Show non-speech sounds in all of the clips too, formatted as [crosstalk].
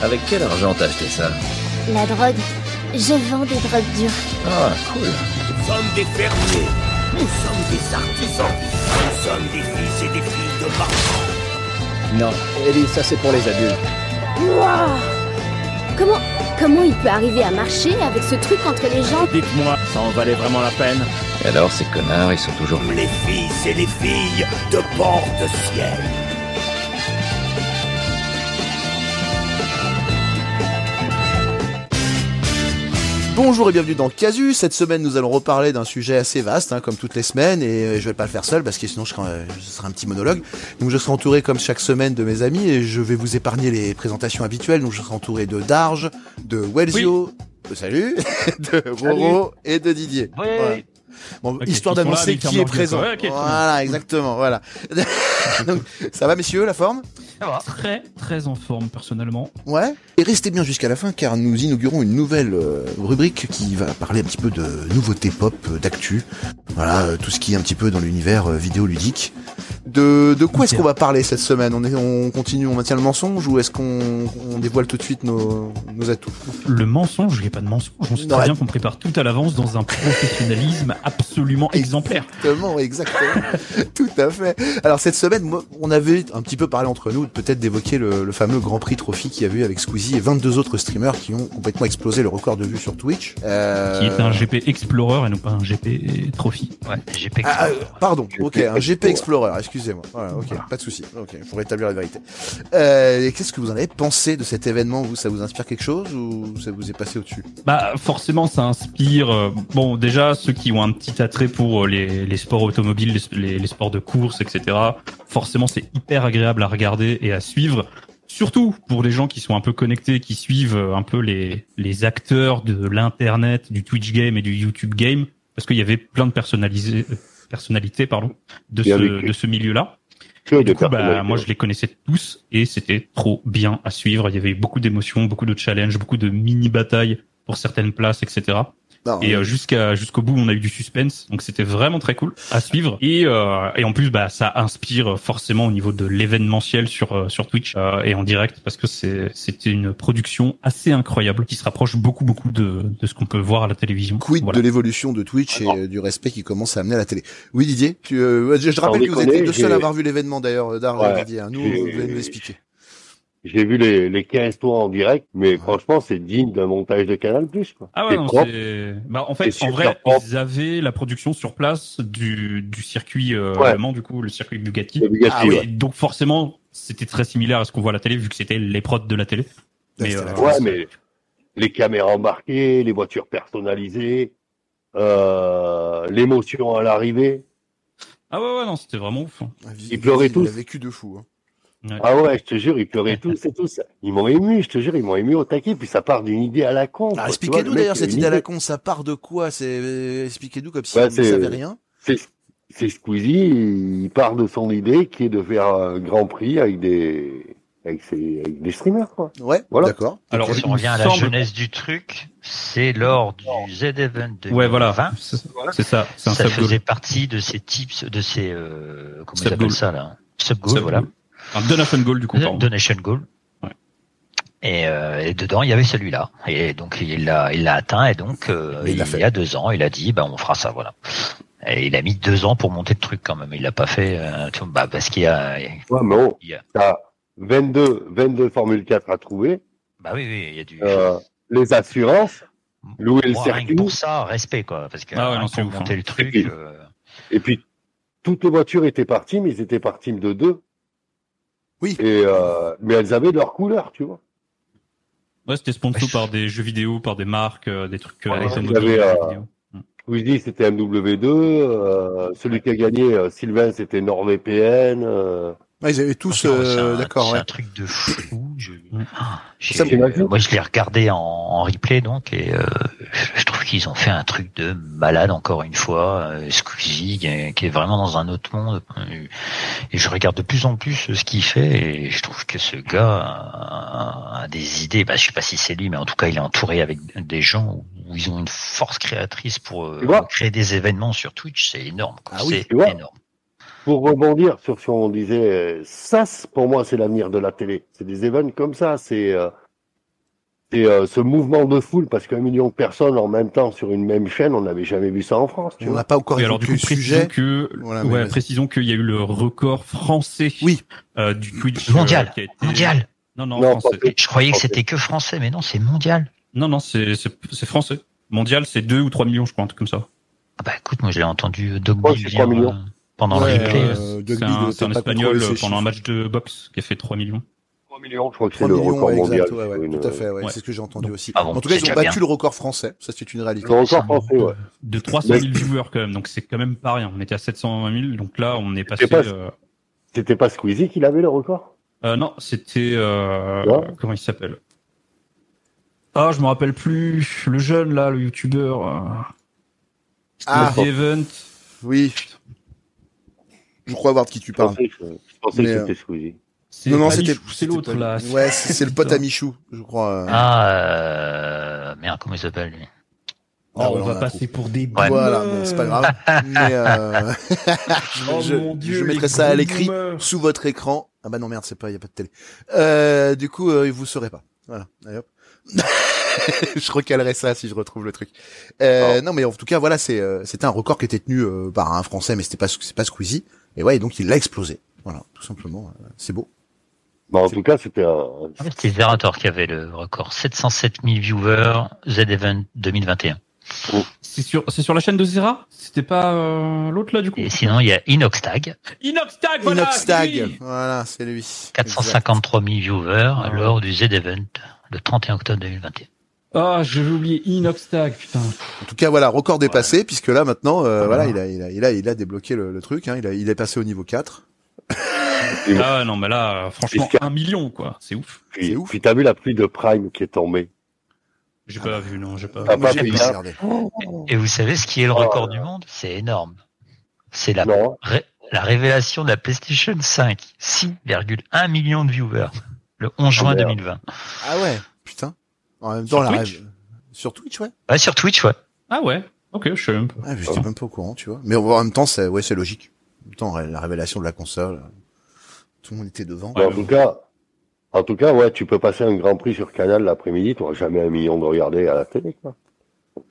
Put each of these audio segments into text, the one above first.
Avec quel argent t'as acheté ça La drogue. Je vends des drogues dures. Ah, cool. Nous sommes des fermiers. Nous sommes des artisans. Nous sommes des fils et des filles de marchands. Non, Ellie, ça c'est pour les adultes. Waouh Comment, comment il peut arriver à marcher avec ce truc entre les jambes Dites-moi, ça en valait vraiment la peine Et alors, ces connards, ils sont toujours... Les fils et les filles de Port-de-Ciel. Bonjour et bienvenue dans Casu. Cette semaine, nous allons reparler d'un sujet assez vaste, hein, comme toutes les semaines, et euh, je vais pas le faire seul parce que sinon je serai, euh, ce sera un petit monologue. Donc je serai entouré comme chaque semaine de mes amis et je vais vous épargner les présentations habituelles. Donc je serai entouré de Darge, de Welsio, de salut, [laughs] de Roro et de Didier. Voilà. Bon, histoire d'annoncer qui est présent. Ouais, voilà, exactement, voilà. [laughs] Donc, ça va messieurs, la forme? Très, très en forme, personnellement. Ouais. Et restez bien jusqu'à la fin car nous inaugurons une nouvelle euh, rubrique qui va parler un petit peu de nouveautés pop, euh, d'actu. Voilà, euh, tout ce qui est un petit peu dans l'univers vidéoludique. De, de quoi est-ce qu'on va parler cette semaine? On, est, on continue, on maintient le mensonge ou est-ce qu'on on dévoile tout de suite nos, nos atouts? Le mensonge, il n'y a pas de mensonge. On sait très bien qu'on prépare tout à l'avance dans un professionnalisme absolument exemplaire. Exactement, exactement. [laughs] Tout à fait. Alors cette semaine, on avait un petit peu parlé entre nous, peut-être d'évoquer le, le fameux Grand Prix Trophy qu'il y a eu avec Squeezie et 22 autres streamers qui ont complètement explosé le record de vues sur Twitch. Euh, Qui est un GP Explorer et non pas un GP Trophy. Ouais, GP. Ah, euh, pardon, ok, un GP Explorer. Explorer, excusez-moi. Voilà, ok, pas de souci. Ok, pour rétablir la vérité. Euh, et qu'est-ce que vous en avez pensé de cet événement Vous, ça vous inspire quelque chose ou ça vous est passé au-dessus? Bah forcément, ça inspire. euh, bon, déjà ceux qui ont un petit attrait pour euh, les, les sports automobiles, les, sports de course, etc. Forcément, c'est hyper agréable à regarder et à suivre. Surtout pour les gens qui sont un peu connectés, qui suivent un peu les, les acteurs de l'internet, du Twitch game et du YouTube game, parce qu'il y avait plein de personnalisés, personnalités, pardon, de Bien ce, de ce milieu-là. Et du coup, bah, moi, je les connaissais tous et c'était trop bien à suivre. Il y avait beaucoup d'émotions, beaucoup de challenges, beaucoup de mini batailles pour certaines places, etc. Non, Et euh, jusqu'à jusqu'au bout, on a eu du suspense, donc c'était vraiment très cool à suivre. Et euh, et en plus, bah, ça inspire forcément au niveau de l'événementiel sur euh, sur Twitch euh, et en direct parce que c'est c'était une production assez incroyable qui se rapproche beaucoup beaucoup de de ce qu'on peut voir à la télévision. Quid Voilà. de l'évolution de Twitch et euh, du respect qui commence à amener à la télé? Oui Didier, tu, euh, je, je rappelle que vous les deux seuls à avoir vu l'événement d'ailleurs, Dar Ouais. Didier. hein. Nous, vous allez nous l'expliquer. J'ai vu les, les 15 tours en direct, mais franchement, c'est digne d'un montage de Canal+. Quoi. Ah ouais, non. Bah, en fait, en vrai, propre. ils avaient la production sur place du, du circuit euh, Ouais. allemand, du coup, le circuit Bugatti. Le Bugatti, Ah oui. ouais. Donc, forcément, c'était très similaire à ce qu'on voit à la télé, vu que c'était les prods de la télé. Mais, c'était euh, la Ouais, mais les caméras embarquées, les voitures personnalisées, euh, l'émotion à l'arrivée. Ah ouais, ouais, non, c'était vraiment ouf. hein. Ah, Ils pleuraient Vivi, il tous. a vécu de fou. hein. Ah ouais, je te jure, ils pleuraient tous et tous. Ils m'ont ému, je te jure, ils m'ont ému au taquet, puis ça part d'une idée à la con. Ah, expliquez-nous d'ailleurs cette idée à la con, ça part de quoi? C'est euh, expliquez-nous comme si Bah, on ne c'est- savait rien. C'est c'est Squeezie, il part de son idée qui est de faire un grand prix avec des avec, ses, avec des streamers quoi. Ouais, Voilà. d'accord. Alors, Si on revient à la semble- genèse du truc, c'est lors du Z-Event de Ouais, voilà. 2020. C'est ça, un Ça faisait partie de ces tips, de ces, euh, comment ils appellent ça, là? Sub goal, Sub voilà. Un donation goal, du coup, pardon. Donation goal. Ouais. Et, euh, et dedans, il y avait celui-là. Et donc, il l'a, il l'a atteint. Et donc, euh, il il, l'a fait. y a deux ans, il a dit, bah, on fera ça, voilà. Et il a mis deux ans pour monter le truc quand même. Il l'a pas fait, euh, tout- bah, parce qu'il y a, Ouais, mais bon, il y a- t'as 22 22 Formule 4 à trouver, bah oui, oui, il y a du. euh, les assurances, louer le Moi, rien que circuit, pour ça, respect, quoi. Parce que Ah ouais, non, ouf, monter hein. le truc, Et puis- euh, et puis toutes les voitures étaient par team, ils étaient par team de deux. Oui. Et euh, mais elles avaient leur couleur, tu vois. Ouais, c'était sponsor par des jeux vidéo, par des marques, euh, des trucs euh, Ouais, il y avait, euh. Squeezie c'était MW2, euh, celui qui a gagné euh, Sylvain c'était NordVPN. Euh, Ouais, ils avaient tous, euh, d'accord, C'est ouais. un truc de fou. Je... Mm. Ah, Ça, moi, je l'ai regardé en, en replay, donc, et euh, je trouve qu'ils ont fait un truc de malade encore une fois. Euh, Squeezie, qui est, qui est vraiment dans un autre monde. Et je regarde de plus en plus ce qu'il fait, et je trouve que ce gars a, a des idées. Bah, je sais pas si c'est lui, mais en tout cas, il est entouré avec des gens où ils ont une force créatrice pour euh, créer des événements sur Twitch. C'est énorme. quoi. Ah oui, c'est énorme. Pour rebondir sur ce qu'on disait, ça pour moi c'est l'avenir de la télé. C'est des événements comme ça, c'est euh, Et euh, ce mouvement de foule, parce qu'un million de personnes en même temps sur une même chaîne, on n'avait jamais vu ça en France. Tu On n'a pas encore alors du coup, sujet. que, Voilà, ouais, précisons qu'il y a eu le record français Oui. euh, du Twitch euh, Mondial. qui a été- Mondial. Non, non, Non, français. pas- Je croyais que c'était que français, mais non, c'est mondial. Non, non, c'est français. Mondial, c'est 2 ou 3 millions, je crois, un truc comme ça. Ah bah écoute, moi je l'ai entendu Doug Ouais, Bill c'est dire 3 millions. Euh, pendant Ouais, le replay. euh, c'est un, était c'est un espagnol pendant un match de boxe qui a fait 3 millions. 3 millions, je crois que 3 c'est le record ouais, mondial. exact, ouais, ouais, une- tout à fait, ouais, Ouais. c'est ce que j'ai entendu aussi. Ah bon, en tout cas, ils ont battu bien. le record français, ça c'est une réalité. Le record français, ouais. De 300 000 viewers quand même, donc c'est quand même pas rien. On était à 720 000, donc là on est passé. pas- euh, C'était pas Squeezie qui avait le record? Euh, non, c'était euh, Ouais. comment il s'appelle? Ah, je me rappelle plus. Le jeune là, le youtubeur. Euh... Ah. The Event. Oui. Je crois voir de qui tu parles. je pensais que euh, c'était Squeezie. C'est Non, non, c'était l'autre là. Ouais, c'est le pote à Michou, je crois. euh. Ah, euh... merde, comment il s'appelle lui? Oh, Ah, on voilà, va passer pour des Ouais. Voilà, c'est pas grave. Mais euh... [laughs] je, Oh je- mon Dieu, je mettrai ça à l'écrit sous votre écran. Ah bah non merde, c'est pas, y a pas de télé. Euh, du coup, euh, vous saurez pas. Voilà. Allez, hop. [laughs] je recalerai ça si je retrouve le truc. Euh, Non mais en tout cas voilà, c'est euh, c'était un record qui était tenu euh, par un Français, mais c'était pas c'est pas Squeezie. Et ouais, et donc il l'a explosé. Voilà, tout simplement. c'est beau. Bah, en tout cas, c'était un. Fait, c'est Zerator qui avait le record. 707 000 viewers, Z-Event 2021. C'est sur, c'est sur la chaîne de Zera? C'était pas euh, l'autre là du coup? Et sinon, il y a Inoxtag, Inoxtag, voilà Inoxtag. Voilà, c'est lui. 453 000 viewers Ah lors du Z-Event le 31 octobre 2021. Ah, j'avais oublié Inoxtag, putain. En tout cas, voilà, record dépassé, puisque là, maintenant, euh, Ah, voilà, voilà. il a, il a, il a, il a débloqué le, le truc, hein, il a, il est passé au niveau 4. Ah non, mais là, franchement, Puisque- un million, quoi. C'est ouf. Puis, C'est ouf. puis t'as vu la pluie de Prime qui est tombée. J'ai pas vu, non, j'ai pas Ah, pas regardé. Et vous savez ce qui est le Oh record du monde? C'est énorme. C'est la, ré- la révélation de la PlayStation 5. 6,1 millions de viewers. Le 11 juin Ah, merde. 2020. Ah ouais, putain. En même temps, Sur la Twitch rêve- Sur Twitch, ouais. Ouais, sur Twitch, ouais. Ah ouais Ok, je sais même pas. Ouais, mais j'étais même pas au courant, tu vois. Mais en même temps, c'est, ouais, c'est logique. En même temps, la révélation de la console, tout le monde était devant. En tout cas, en tout cas, ouais, tu peux passer un Grand Prix sur Canal l'après-midi, tu n'auras jamais un million de regardés à la télé, quoi.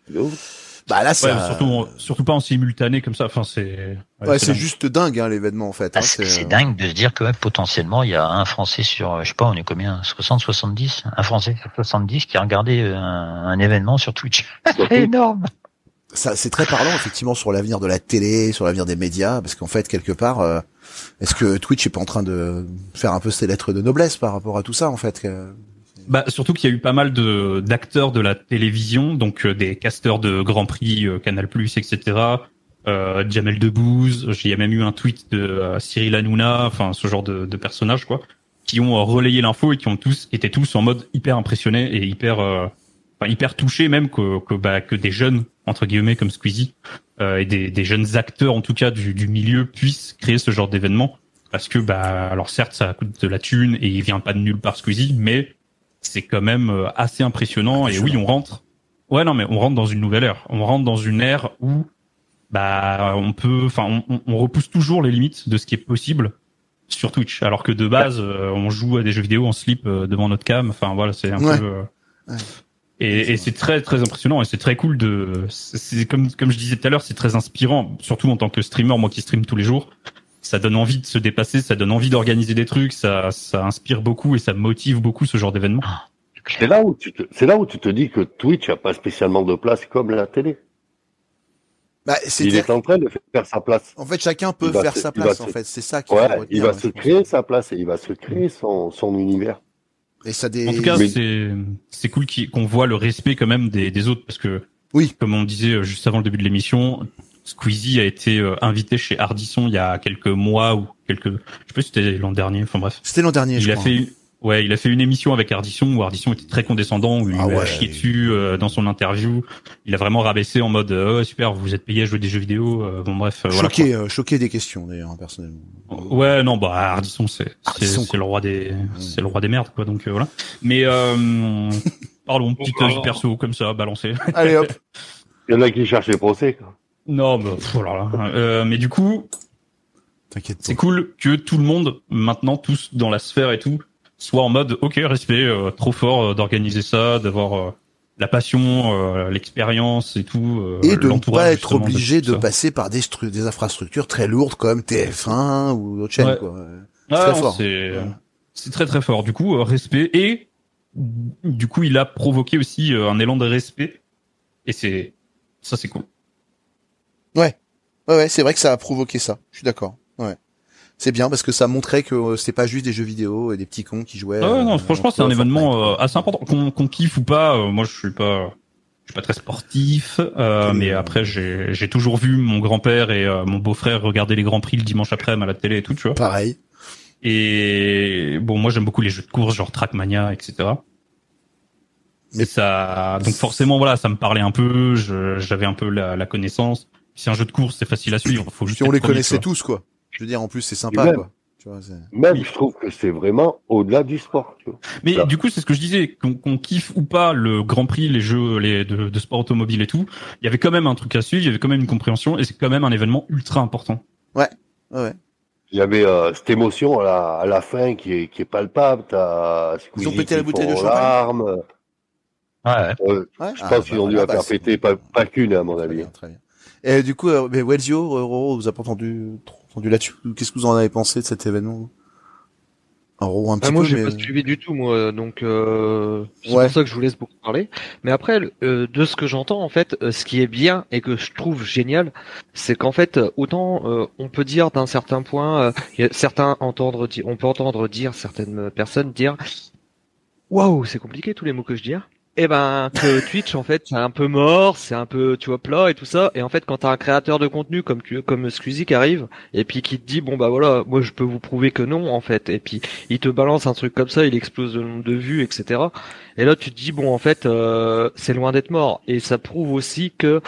De ouf. Bah là, Ouais, c'est, surtout, surtout pas en simultané comme ça. Enfin, c'est. ouais, c'est dingue. juste dingue, hein, l'événement, en fait. Hein, c'est c'est, c'est euh, dingue de se dire que ouais, potentiellement il y a un Français sur, je sais pas, on est combien 60, 70 Un Français sur 70 qui a regardé euh, un, un événement sur Twitch. [laughs] C'est énorme ça, c'est très parlant, effectivement, sur l'avenir de la télé, sur l'avenir des médias, parce qu'en fait, quelque part, euh, est-ce que Twitch est pas en train de faire un peu ses lettres de noblesse par rapport à tout ça, en fait Bah, surtout qu'il y a eu pas mal de d'acteurs de la télévision, donc euh, des casteurs de Grand Prix, euh, Canal+, etc. Euh, Jamel Debbouze, il y a même eu un tweet de euh, Cyril Hanouna, enfin ce genre de, de personnages quoi, qui ont euh, relayé l'info et qui ont tous étaient tous en mode hyper impressionnés et hyper euh, enfin, hyper touchés même que que, bah, que des jeunes entre guillemets comme Squeezie et des, des jeunes acteurs en tout cas du, du milieu puissent créer ce genre d'événement parce que bah alors certes ça coûte de la thune et il vient pas de nulle part Squeezie mais c'est quand même euh, assez impressionnant. Et oui, on rentre. Ouais, non, mais on rentre dans une nouvelle ère. On rentre dans une ère où, bah, on peut, enfin, on, on- repousse toujours les limites de ce qui est possible sur Twitch. Alors que de base, euh, on joue à des jeux vidéo en slip euh, devant notre cam. Enfin, voilà, c'est un Ouais. peu. euh, Ouais. Et, et c'est très très impressionnant et c'est très cool de. C'est comme comme je disais tout à l'heure, c'est très inspirant, surtout en tant que streamer, moi qui stream tous les jours. Ça donne envie de se dépasser, ça donne envie d'organiser des trucs, ça ça inspire beaucoup et ça motive beaucoup ce genre d'événement. C'est là où tu te, c'est là où tu te dis que Twitch a pas spécialement de place comme la télé. Bah, Il c'est est en train de faire sa place. En fait, chacun peut Il faire se- sa il place, se- en fait. C'est ça qu'il faut Ouais, il va se créer sa place et il va se créer son, son univers. Et ça des... En tout cas, Mais- c'est c'est cool qu'on voit le respect quand même des, des autres parce que Oui. comme on disait euh, juste avant le début de l'émission, Squeezie a été euh, invité chez Ardisson il y a quelques mois ou quelques, je sais pas si c'était l'an dernier. Enfin bref, C'était l'an dernier, je il a crois. fait ouais, il a fait une émission avec Ardisson où Ardisson était très condescendant, où il Ah lui a ouais. chié dessus euh, dans son interview. Il a vraiment rabaissé en mode euh, ouais, super, vous êtes payé à jouer des jeux vidéo. euh, bon bref, euh, voilà. choqué, euh, choqué des questions, d'ailleurs, hein, personnellement. Ouais, non, bah Ardisson c'est c'est Ardisson, c'est le roi des c'est le roi des merdes quoi. Donc euh, voilà. Mais euh, [laughs] pardon, petite avis perso comme ça, balancé. Allez, hop. [laughs] Il y en a qui cherchent les procès. Quoi. Non, bah, pff, oh là là. Euh, mais du coup, T'inquiète c'est cool que tout le monde, maintenant, tous dans la sphère et tout, soit en mode ok respect, euh, trop fort euh, d'organiser ça, d'avoir euh, la passion, euh, l'expérience et tout. euh, Et de ne pas être obligé de passer par des, des infrastructures très lourdes comme TF1 ou d'autres chaînes. Ouais. Quoi. Ah, très non, fort. C'est Ouais. très très fort. Du coup, respect et du coup, il a provoqué aussi un élan de respect et c'est ça, c'est cool. Ouais, ouais, c'est vrai que ça a provoqué ça. Je suis d'accord. Ouais. C'est bien parce que ça montrait que euh, c'était pas juste des jeux vidéo et des petits cons qui jouaient. Ah ouais, euh, non, franchement, c'est un événement euh, assez important. Qu'on kiffe ou pas, euh, moi, je suis pas, je suis pas très sportif, mais après, j'ai toujours vu mon grand-père et mon beau-frère regarder les grands prix le dimanche après-midi à la télé et tout, tu vois. Pareil. Et bon, moi, j'aime beaucoup les jeux de course, genre Trackmania, etc. Mais- Et ça, donc forcément, voilà, ça me parlait un peu. J'avais un peu la, la connaissance. Si un jeu de course, c'est facile à suivre. Faut juste Puis on les premier, connaissait tous, quoi. Je veux dire, en plus, c'est sympa, même. quoi. Tu vois, c'est- Même, Oui. je trouve que c'est vraiment au-delà du sport. Tu vois. Mais du coup, c'est ce que je disais, qu'on qu'on kiffe ou pas le Grand Prix, les jeux les de, de sport automobile et tout, il y avait quand même un truc à suivre, il y avait quand même une compréhension, et c'est quand même un événement ultra important. Ouais, ouais. Il y avait euh, cette émotion à la, à la fin qui est, qui est palpable. T'as Ils ont pété la bouteille de champagne? Ouais, ouais. Euh, Ouais. je Ah, pense bah, qu'ils ont dû voilà, la bah, faire c'est- péter, pas, pas qu'une à mon Très avis. bien, très bien. Et du coup, euh, mais Wellsio, Roro, vous avez pas entendu, entendu là-dessus? Qu'est-ce que vous en avez pensé de cet événement? Roro, un petit Ah, moi, peu, j'ai mais... pas suivi du tout, moi, donc euh, c'est Ouais. pour ça que je vous laisse beaucoup parler. Mais après, euh, de ce que j'entends, en fait, euh, ce qui est bien et que je trouve génial, c'est qu'en fait, euh, autant euh, on peut dire d'un certain point, euh, certains entendre dire, on peut entendre dire certaines personnes dire, waouh, c'est compliqué tous les mots que je dis. hein. Eh ben, que Twitch, en fait, c'est un peu mort, c'est un peu, tu vois, plat et tout ça. Et en fait, quand t'as un créateur de contenu comme tu, comme Squeezie qui arrive, et puis qui te dit, bon bah voilà, moi je peux vous prouver que non, en fait. Et puis il te balance un truc comme ça, il explose le nombre de vues, etc. Et là, tu te dis, bon, en fait, euh, c'est loin d'être mort. Et ça prouve aussi que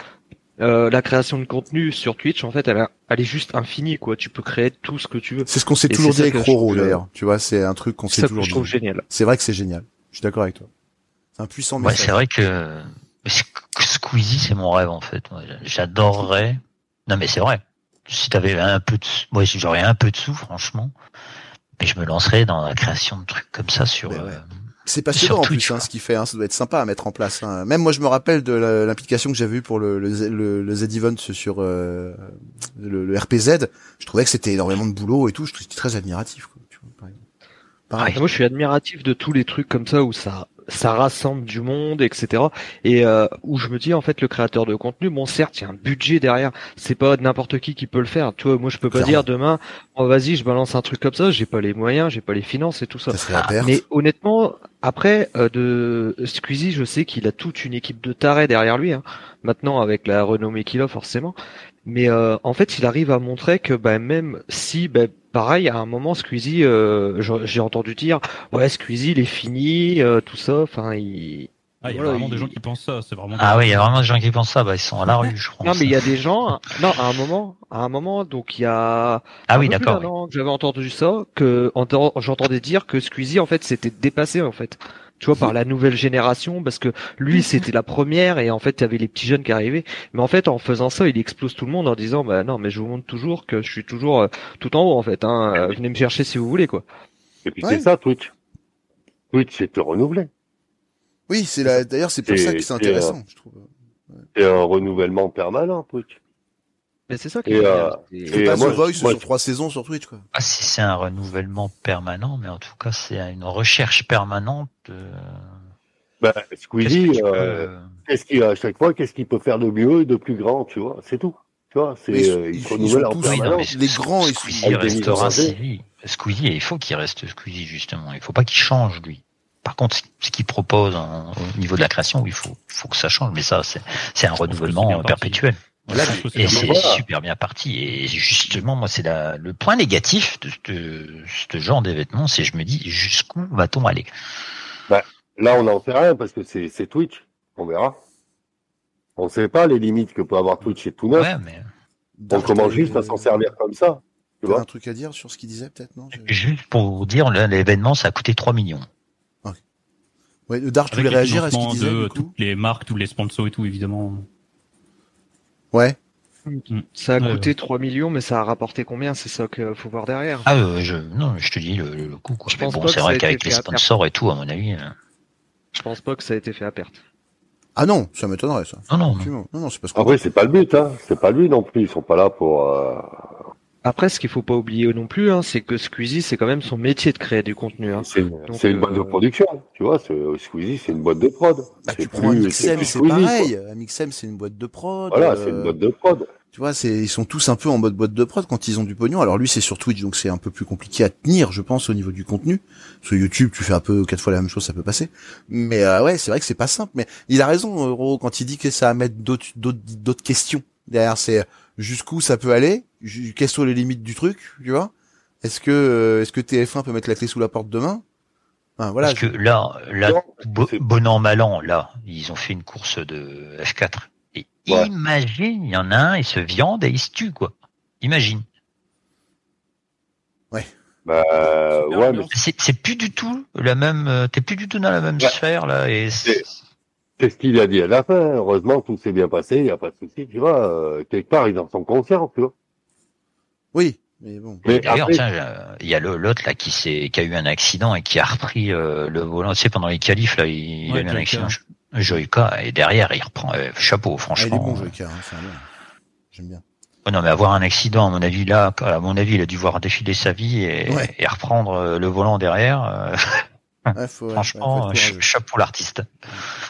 euh, la création de contenu sur Twitch, en fait, elle, a- elle est juste infinie, quoi. Tu peux créer tout ce que tu veux. C'est ce qu'on s'est toujours dit avec Roro, euh, d'ailleurs. Tu vois, c'est un truc qu'on s'est que toujours je trouve dit. génial. C'est vrai que c'est génial. Je suis d'accord avec toi. C'est un puissant Ouais, c'est vrai que Squeezie, c'est mon rêve en fait. J'adorerais. Non, mais c'est vrai. Si t'avais un peu de, moi, si j'aurais un peu de sous, franchement, mais je me lancerais dans la création de trucs comme ça sur. Ouais. euh, C'est passionnant Sur en plus, Twitch, hein, ce qu'il fait. Hein, ça doit être sympa à mettre en place. hein. Même moi, je me rappelle de l'implication que j'avais eue pour le, le, Z- le, le Z-Event sur euh, le, le RPZ. Je trouvais que c'était énormément de boulot et tout. Je trouvais que c'était très admiratif. Quoi, tu vois, par exemple. Pareil. Moi, je suis admiratif de tous les trucs comme ça où ça ça rassemble du monde, etc. Et euh, où je me dis en fait le créateur de contenu, bon certes il y a un budget derrière, c'est pas n'importe qui qui peut le faire. Tu vois, moi je peux pas dire demain, oh vas-y je balance un truc comme ça, j'ai pas les moyens, j'ai pas les finances et tout ça. Ça serait la perte. Mais honnêtement, après euh, de Squeezie, je sais qu'il a toute une équipe de tarés derrière lui. Hein. Maintenant avec la renommée qu'il a forcément. Mais euh, en fait, il arrive à montrer que bah, même si, bah, pareil, à un moment, Squeezie, euh, j'ai entendu dire, ouais, Squeezie, il est fini, euh, tout ça. Enfin, il. Ah, il y a vraiment il- des gens qui pensent ça, c'est vraiment. Ah oui, il y a vraiment des gens qui pensent ça. Bah, ils sont à la rue, je crois. Non, mais il y a des gens. Non, à un moment, à un moment, donc il y a. Ah un oui, d'accord. que J'avais entendu ça, que entend- j'entendais dire que Squeezie, en fait, s'était dépassé, en fait. Tu vois, par la nouvelle génération, parce que lui, c'était la première, et en fait, il y avait les petits jeunes qui arrivaient. Mais en fait, en faisant ça, il explose tout le monde en disant, bah non, mais je vous montre toujours que je suis toujours euh, tout en haut, en fait. Hein. Euh, Venez me chercher si vous voulez, quoi. Et puis Ouais. c'est ça, Twitch. Twitch, c'est te renouveler. Oui, c'est la... d'ailleurs c'est pour ça que c'est c'est, intéressant, je trouve. C'est un renouvellement permanent, Twitch. Mais c'est ça qui est euh, et, pas euh, moi, Voice moi, sur trois saisons sur Twitch, quoi. Ah, si c'est un renouvellement permanent, mais en tout cas, c'est une recherche permanente. De... Bah, Qu'est-ce Squeezie, que tu peux, euh, euh, qu'est-ce qu'il à chaque fois, qu'est-ce qu'il peut faire de mieux et de plus grand, tu vois, c'est tout. Tu vois, c'est euh, ils- il se ils renouvelle sont en tous- Oui, non, permanence. mais les grands, ils Squeezie restera Squeezie. Squeezie, il faut qu'il reste Squeezie justement. Il faut pas qu'il change lui. Par contre, ce- ce qu'il propose en- au niveau de la création, oui, il faut, faut que ça change. Mais ça, c'est c'est un renouvellement perpétuel. Et c'est super bien parti. Et justement, moi, c'est la- le point négatif de, de ce genre d'événement, c'est je me dis jusqu'où va-t-on aller? Là, on n'en sait rien parce que c'est c'est Twitch. On verra. On ne sait pas les limites que peut avoir Twitch et tout neuf. Ouais, mais on commence juste à s'en servir comme ça. Tu vois un truc à dire sur ce qu'il disait, peut-être, non? J'ai- juste pour vous dire, là, l'événement, ça a coûté 3 millions. Ouais, Dark, tu voulais les réagir à ce qu'il disait, de du coup toutes les marques, tous les sponsors et tout, évidemment. Ouais. Ça a coûté ouais. 3 millions, mais ça a rapporté combien C'est ça qu'il faut voir derrière. Ah, euh, je, non, je te dis le, le, coup, quoi. Je Mais pense bon, pas c'est vrai qu'avec les sponsors et tout, à mon avis. euh, Je pense pas que ça a été fait à perte. Ah non, ça m'étonnerait ça. Non, non, non. Non, non, c'est parce que. Après, c'est pas le but, hein. C'est pas lui non plus. Ils sont pas là pour. euh, Après, ce qu'il faut pas oublier non plus, hein, c'est que Squeezie, c'est quand même son métier de créer du contenu. Hein. C'est une, boîte de euh, production, tu vois. c'est- Bah, Squeezie, c'est une boîte de prod. tu c'est prends plus- Amixem, c'est pareil. quoi. Amixem, c'est une boîte de prod. Voilà, euh, c'est une boîte de prod. Tu vois, c'est ils sont tous un peu en mode boîte de prod quand ils ont du pognon. Alors lui, c'est sur Twitch, donc c'est un peu plus compliqué à tenir, je pense, au niveau du contenu. Sur YouTube, tu fais un peu quatre fois la même chose, ça peut passer. Mais euh, ouais, c'est vrai que c'est pas simple. Mais il a raison, euh, Roro, quand il dit que ça va mettre d'autres d'autres d'autres questions derrière. C'est jusqu'où ça peut aller, quelles sont les limites du truc, tu vois? Est-ce que euh, est-ce que TF1 peut mettre la clé sous la porte demain? Enfin, Voilà. Parce que là, là, bon an, mal an, là, ils ont fait une course de F4. Et Ouais. imagine, il y en a un, il se viande et il se tue, quoi. Imagine. Bah, Super ouais, mais C'est, plus du tout la même, euh, t'es plus du tout dans la même Ouais. sphère, là, et c'est- ce qu'il a dit à la fin? Heureusement, tout s'est bien passé. Il y a pas de souci, tu vois. euh, quelque part, ils en sont conscients, tu vois. Oui, mais bon. Mais D'ailleurs, après, tiens, euh, il y a l'autre là qui s'est, qui a eu un accident et qui a repris euh, le volant. Tu sais, pendant les qualifs là, il, Ouais, a eu un accident. Joyka et derrière il reprend. euh, chapeau, Ah, il est franchement. bon, Joyka, hein, c'est un bon. J'aime bien. Oh non, mais avoir un accident, à mon avis là, à mon avis, il a dû voir défiler sa vie et, Ouais. et reprendre euh, le volant derrière. [laughs] Ouais, faut- ouais, franchement, ouais, faut chapeau l'artiste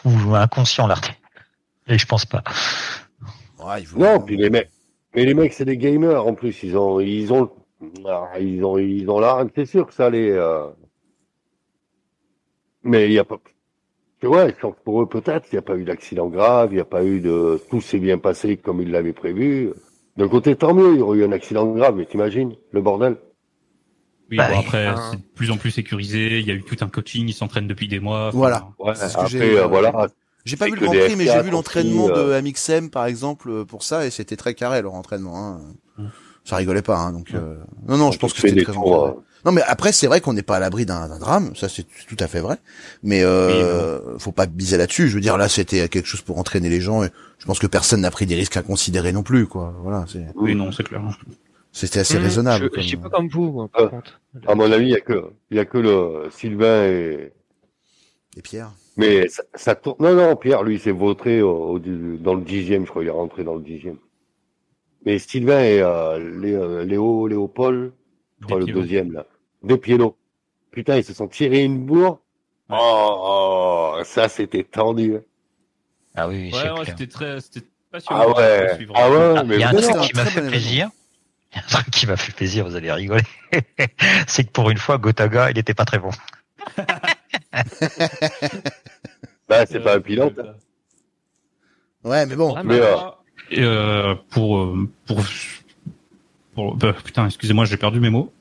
ou inconscient l'artiste. Et je pense pas. Ouais, faut- non, puis les mecs, mais les mecs, c'est des gamers en plus. Ils ont, ils ont, ah, ils ont, ils ont l'art. C'est sûr que ça allait. euh, Mais il y a pas. Tu vois, pour eux peut-être, il n'y a pas eu d'accident grave, il n'y a pas eu de. Tout s'est bien passé comme ils l'avaient prévu. D'un côté, tant mieux, il y aurait eu un accident grave, mais t'imagines le bordel. Oui, Bah bon, après, c'est de plus en plus sécurisé. Il y a eu tout un coaching. Ils s'entraînent depuis des mois. Enfin, Voilà. Ouais, ce après, euh, voilà. J'ai pas vu le Grand Prix, mais j'ai F4 vu l'entraînement de euh, Amixem, par exemple, euh, pour ça, et c'était très carré, leur entraînement. Hein. Ça rigolait pas, hein, donc... euh, Non, non, je pense que c'était des très tours, euh, Non, mais après, c'est vrai qu'on n'est pas à l'abri d'un drame, ça c'est tout à fait vrai. Mais euh, faut pas biser là-dessus. Je veux dire, là, c'était quelque chose pour entraîner les gens, et je pense que personne n'a pris des risques inconsidérés non plus, quoi. Voilà, c'est- Oui, non, c'est clair. C'était assez Mmh, raisonnable. Je, suis pas comme vous, moi, par Euh, contre. À mon avis, il y a que, il y a que le Sylvain et, Et Pierre mais ça, ça tourne. Non, non, Pierre, lui, s'est vautré au, au- dans le dixième, je crois, il est rentré dans le dixième. Mais Sylvain et euh, Lé- euh, Léo, Léopold, je crois, le deuxième, là. Des piélos. Putain, ils se sont tirés une bourre. Ouais. Oh, oh, ça, c'était tendu. hein. Ah oui, oui, Ouais, c'est ouais, clair. c'était très, c'était passionnant. Ah de ouais, ah ouais, Ah, mais Il y a un truc qui m'a fait plaisir. Il y a un truc qui m'a fait plaisir, vous allez rigoler. [laughs] c'est que pour une fois, Gotaga, il était pas très bon. [laughs] Bah, c'est pas un pilote. Ouais, mais bon. Ah, Mais, euh, euh, pour, pour, pour, bah, putain, excusez-moi, j'ai perdu mes mots.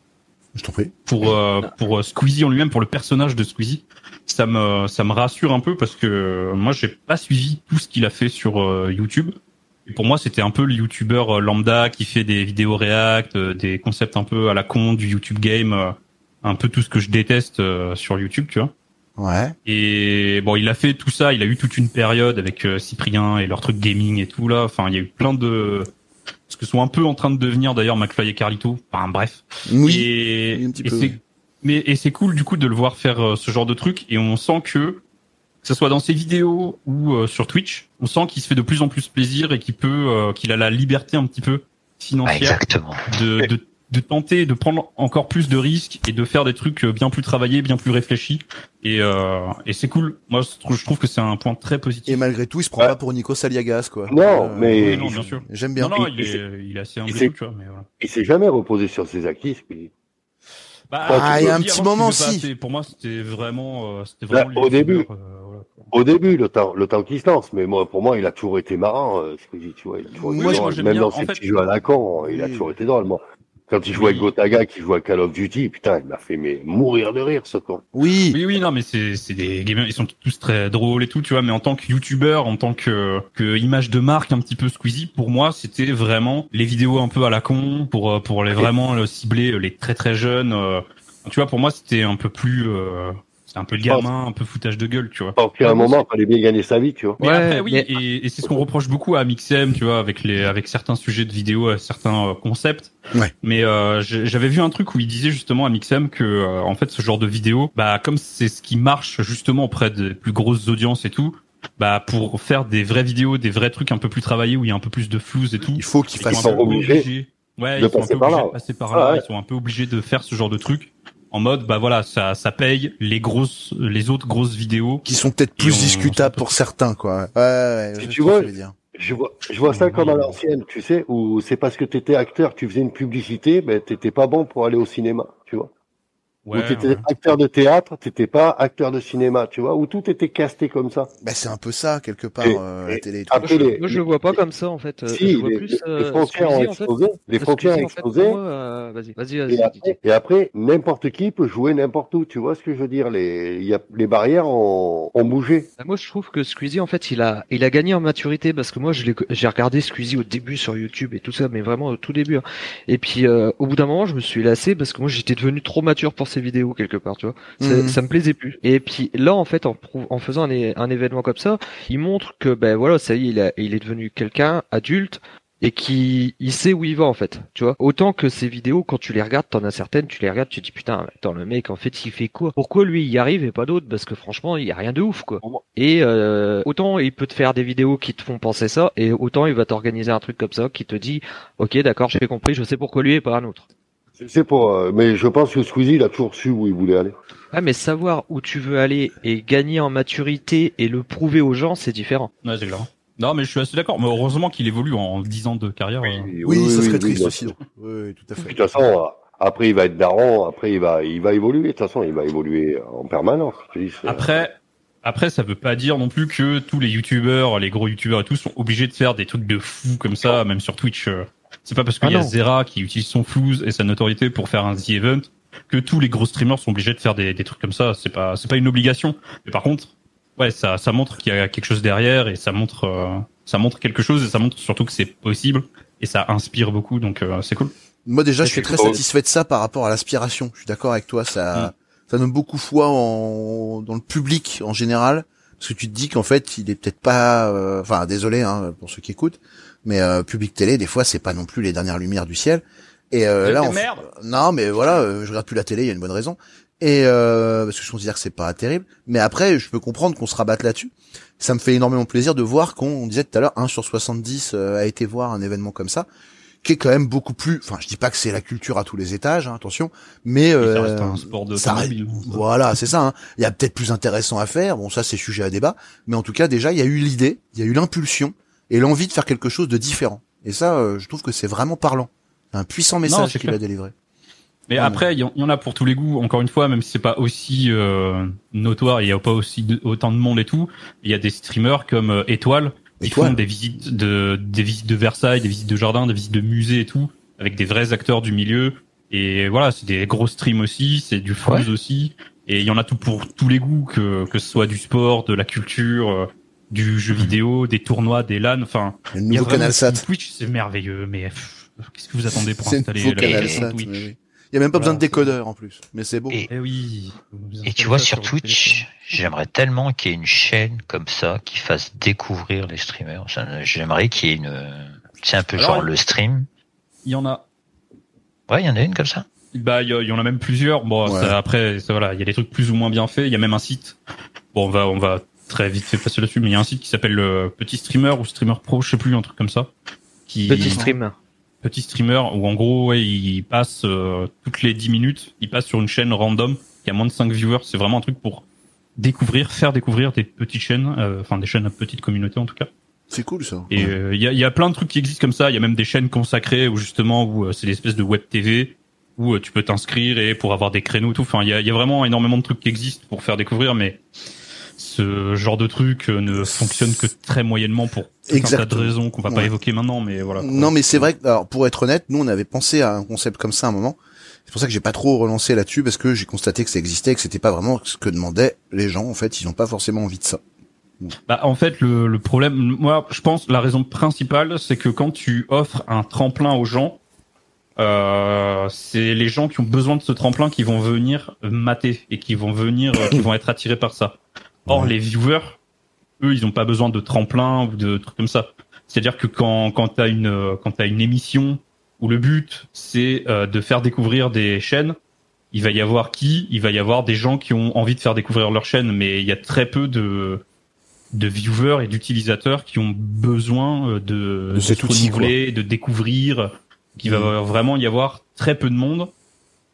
Je t'en prie. Pour, euh, pour Squeezie en lui-même, pour le personnage de Squeezie, ça me, ça me rassure un peu parce que moi, j'ai pas suivi tout ce qu'il a fait sur euh, YouTube. Pour moi, c'était un peu le YouTuber euh, lambda qui fait des vidéos React, euh, des concepts un peu à la con du YouTube game, euh, un peu tout ce que je déteste sur YouTube, tu vois. Ouais. Et bon, il a fait tout ça, il a eu toute une période avec Cyprien et leur truc gaming et tout là. Enfin, il y a eu plein de ce que sont un peu en train de devenir d'ailleurs McFly et Carlito. Enfin bref. Oui. Et, et c'est mais et c'est cool du coup de le voir faire ce genre de truc et on sent que que ce soit dans ses vidéos ou euh, sur Twitch, on sent qu'il se fait de plus en plus plaisir et qu'il peut euh, qu'il a la liberté un petit peu financière exactement. de, de, de tenter de prendre encore plus de risques et de faire des trucs euh, bien plus travaillés, bien plus réfléchis. Et, euh, et c'est cool. Moi, je trouve, je trouve que c'est un point très positif. Et malgré tout, il se prend Ouais. pas pour Nico Saliagas, quoi. Non, Euh, mais non, bien sûr. J'aime bien. non, non, Il- est, il est assez humble, tu vois, mais voilà. Il s'est jamais reposé sur ses acquis, Squeezie. Bah, Ah, il y a un petit moment, tu peux pas, si. c'est- Pour moi, c'était vraiment, euh, c'était Là, vraiment. au début. euh. Au début, le temps, le temps qu'il se lance, mais moi, pour moi, il a toujours été marrant, euh, Squeezie, tu vois. Il a toujours été Moi, drôle. moi, j'aime Même bien. dans En ses fait- petits jeux à la con, il a Oui. toujours été drôle, moi. Quand il jouait avec Oui. Gotaga, qui jouait à Call of Duty, putain, il m'a fait mais mourir de rire, ce con. Oui. Oui, oui, non, mais c'est, c'est des gamers, ils sont tous très drôles et tout, tu vois, mais en tant que youtubeur, en tant que, que image de marque un petit peu Squeezie, pour moi, c'était vraiment les vidéos un peu à la con, pour, euh, pour les vraiment cibler euh, les très très jeunes, euh, tu vois, pour moi, c'était un peu plus, euh, c'est un peu gamin, un peu foutage de gueule, tu vois. Tant qu'à un moment, il fallait bien gagner sa vie, tu vois. Mais Ouais, après, oui, mais- et, et c'est ce qu'on reproche beaucoup à Mixem, tu vois, avec les, avec certains sujets de vidéo, euh, certains euh, concepts. Ouais. Mais euh, j'avais vu un truc où il disait justement à Mixem que, euh, en fait, ce genre de vidéo, bah, comme c'est ce qui marche justement auprès des plus grosses audiences et tout, bah, pour faire des vraies vidéos, des vrais trucs un peu plus travaillés où il y a un peu plus de flouze et tout. Il faut qu'ils ils fassent obligés Ouais, de ils sont un peu par obligés là. de passer par Ah là. ouais. Ils sont un peu obligés de faire ce genre de truc en mode, bah voilà, ça, ça paye les grosses, les autres grosses vidéos. qui sont peut-être plus on- discutables pour certains, quoi. Ouais, ouais, je tu vois dire. Je vois, je vois ça comme à l'ancienne, tu sais, où c'est parce que t'étais acteur, tu faisais une publicité, ben t'étais pas bon pour aller au cinéma, tu vois. Ouais, ou t'étais ouais. acteur de théâtre, t'étais pas acteur de cinéma, tu vois, où tout était casté comme ça. Bah, c'est un peu ça, quelque part, Et- euh, et la télé et tout. après, les, Moi, je le vois pas comme ça en fait. Si, je vois les, plus. les euh, frontières ont Squeezie, en fait. explosé, les frontières ont Squeezie, en fait, explosé, euh, Vas-y, vas-y, vas-y. et après, et après, n'importe qui peut jouer n'importe où, tu vois ce que je veux dire, les, il y a, les barrières ont, ont bougé. Bah, Moi, je trouve que Squeezie, en fait, il a, il a gagné en maturité parce que moi, je j'ai regardé Squeezie au début sur YouTube et tout ça, mais vraiment au tout début. hein. Et puis, euh, au bout d'un moment, je me suis lassé parce que moi, j'étais devenu trop mature pour ces vidéos quelque part, tu vois. Ça, Mhm. ça me plaisait plus. Et puis là, en fait, en, en faisant un, événement comme ça, il montre que, ben voilà, ça y est, il, a- il est devenu quelqu'un adulte et qui il sait où il va en fait tu vois autant que ces vidéos quand tu les regardes t'en as certaines tu les regardes tu te dis putain attends le mec en fait il fait quoi? Pourquoi lui il y arrive et pas d'autres? Parce que franchement il y a rien de ouf quoi et euh, autant il peut te faire des vidéos qui te font penser ça et autant il va t'organiser un truc comme ça qui te dit ok d'accord j'ai compris je sais pourquoi lui et pas un autre C'est pour, euh, mais je pense que Squeezie, il a toujours su où il voulait aller. ah mais savoir où tu veux aller et gagner en maturité et le prouver aux gens c'est différent Ouais, c'est clair. Non, mais je suis assez d'accord. Mais heureusement qu'il évolue en 10 ans de carrière. euh. Oui, ça serait oui, triste aussi. sûr. Oui, oui, tout à Puis, fait. De toute façon, euh, après il va être daron, après il va, il va évoluer. De toute façon, il va évoluer en permanence. Je Après, après, ça veut pas dire non plus que tous les youtubeurs, les gros youtubeurs et tout, sont obligés de faire des trucs de fou comme ça, même sur Twitch. C'est pas parce qu'il Ah y a non. Zera qui utilise son flouze et sa notoriété pour faire un The Event que tous les gros streamers sont obligés de faire des, des trucs comme ça. C'est pas, c'est pas une obligation. Mais par contre, ouais, ça, ça montre qu'il y a quelque chose derrière et ça montre, euh, ça montre quelque chose et ça montre surtout que c'est possible et ça inspire beaucoup. Donc euh, c'est cool. Moi déjà, je suis très satisfait de ça par rapport à l'aspiration. Je suis d'accord avec toi, ça, ça donne beaucoup foi en, dans le public en général, parce que tu te dis qu'en fait, il est peut-être pas, euh, enfin, désolé hein, pour ceux qui écoutent, mais euh, public télé, des fois, c'est pas non plus les dernières lumières du ciel. Et euh, là, on... merdes. non, mais voilà, euh, je regarde plus la télé, il y a une bonne raison. Et euh, parce que je considère que c'est pas terrible. Mais après, je peux comprendre qu'on se rabatte là-dessus. Ça me fait énormément plaisir de voir qu'on on disait tout à l'heure, 1 sur 70 euh, a été voir un événement comme ça qui est quand même beaucoup plus. Enfin, je dis pas que c'est la culture à tous les étages, hein, attention, mais euh, ça reste un sport de ça reste- voilà, c'est ça. hein. Il y a peut-être plus intéressant à faire. Bon, ça c'est sujet à débat, mais en tout cas déjà il y a eu l'idée, il y a eu l'impulsion et l'envie de faire quelque chose de différent. Et ça, euh, je trouve que c'est vraiment parlant. Un puissant message qu'il a délivré. Mais Ouais. après, il y, en- il y en a pour tous les goûts. Encore une fois, même si c'est pas aussi euh, notoire, il y a pas aussi de- autant de monde et tout. Il y a des streamers comme euh, Étoile qui Étoile. font des visites de des visites de Versailles, des visites de jardin, des visites de musées et tout, avec des vrais acteurs du milieu. Et voilà, c'est des gros streams aussi, c'est du flouze aussi. Et il y en a tout pour tous les goûts, que que ce soit du sport, de la culture, euh, du jeu vidéo, des tournois, des LAN. Enfin, Le nouveau canal Sat. Twitch, c'est merveilleux, mais pff, qu'est-ce que vous attendez pour installer la canal Sat. Twitch oui. Il y a même pas besoin de décodeur en plus, mais c'est beau. Et, Eh oui. et tu vois, sur Twitch, j'aimerais tellement qu'il y ait une chaîne comme ça qui fasse découvrir les streamers. Ça, J'aimerais qu'il y ait une, c'est un peu Alors, genre le stream. Il y en a. Ouais, il y en a une comme ça. Bah, il y, en a même plusieurs. Bon, Ouais. ça, après, ça, voilà, il y a des trucs plus ou moins bien faits. Il y a même un site. Bon, on va, on va très vite fait passer là-dessus, mais il y a un site qui s'appelle le Petit Streamer ou Streamer Pro, je sais plus, un truc comme ça. Qui, petit stream Petit streamer où en gros, ouais, il passe euh, toutes les 10 minutes, il passe sur une chaîne random qui a moins de 5 viewers. C'est vraiment un truc pour découvrir, faire découvrir des petites chaînes, euh, enfin des chaînes à petite communauté en tout cas. C'est cool ça. Et Ouais. euh, il y, a, il y a plein de trucs qui existent comme ça. Il y a même des chaînes consacrées où justement où euh, c'est des espèces de web TV où euh, tu peux t'inscrire et pour avoir des créneaux et tout. Enfin, il y a, il y a vraiment énormément de trucs qui existent pour faire découvrir, mais ce genre de truc euh, ne fonctionne que très moyennement pour tout un tas de Exactement. raisons qu'on va pas évoquer maintenant. Mais voilà. quoi. Non, mais c'est vrai que, alors, pour être honnête, nous, on avait pensé à un concept comme ça à un moment. C'est pour ça que j'ai pas trop relancé là-dessus parce que j'ai constaté que ça existait et que c'était pas vraiment ce que demandaient les gens. En fait, ils ont pas forcément envie de ça. Bah, en fait, le, le problème, moi, je pense, la raison principale, c'est que quand tu offres un tremplin aux gens, euh, c'est les gens qui ont besoin de ce tremplin qui vont venir mater et qui vont venir, euh, qui vont être attirés par ça. Or, les viewers, eux, ils n'ont pas besoin de tremplin ou de trucs comme ça. C'est-à-dire que quand quand t'as une euh, quand une émission où le but c'est euh, de faire découvrir des chaînes, il va y avoir qui? Il va y avoir des gens qui ont envie de faire découvrir leur chaîne, mais il y a très peu de de viewers et d'utilisateurs qui ont besoin euh, de, De cet se outil, renouveler, de découvrir. Mm. va vraiment y avoir très peu de monde.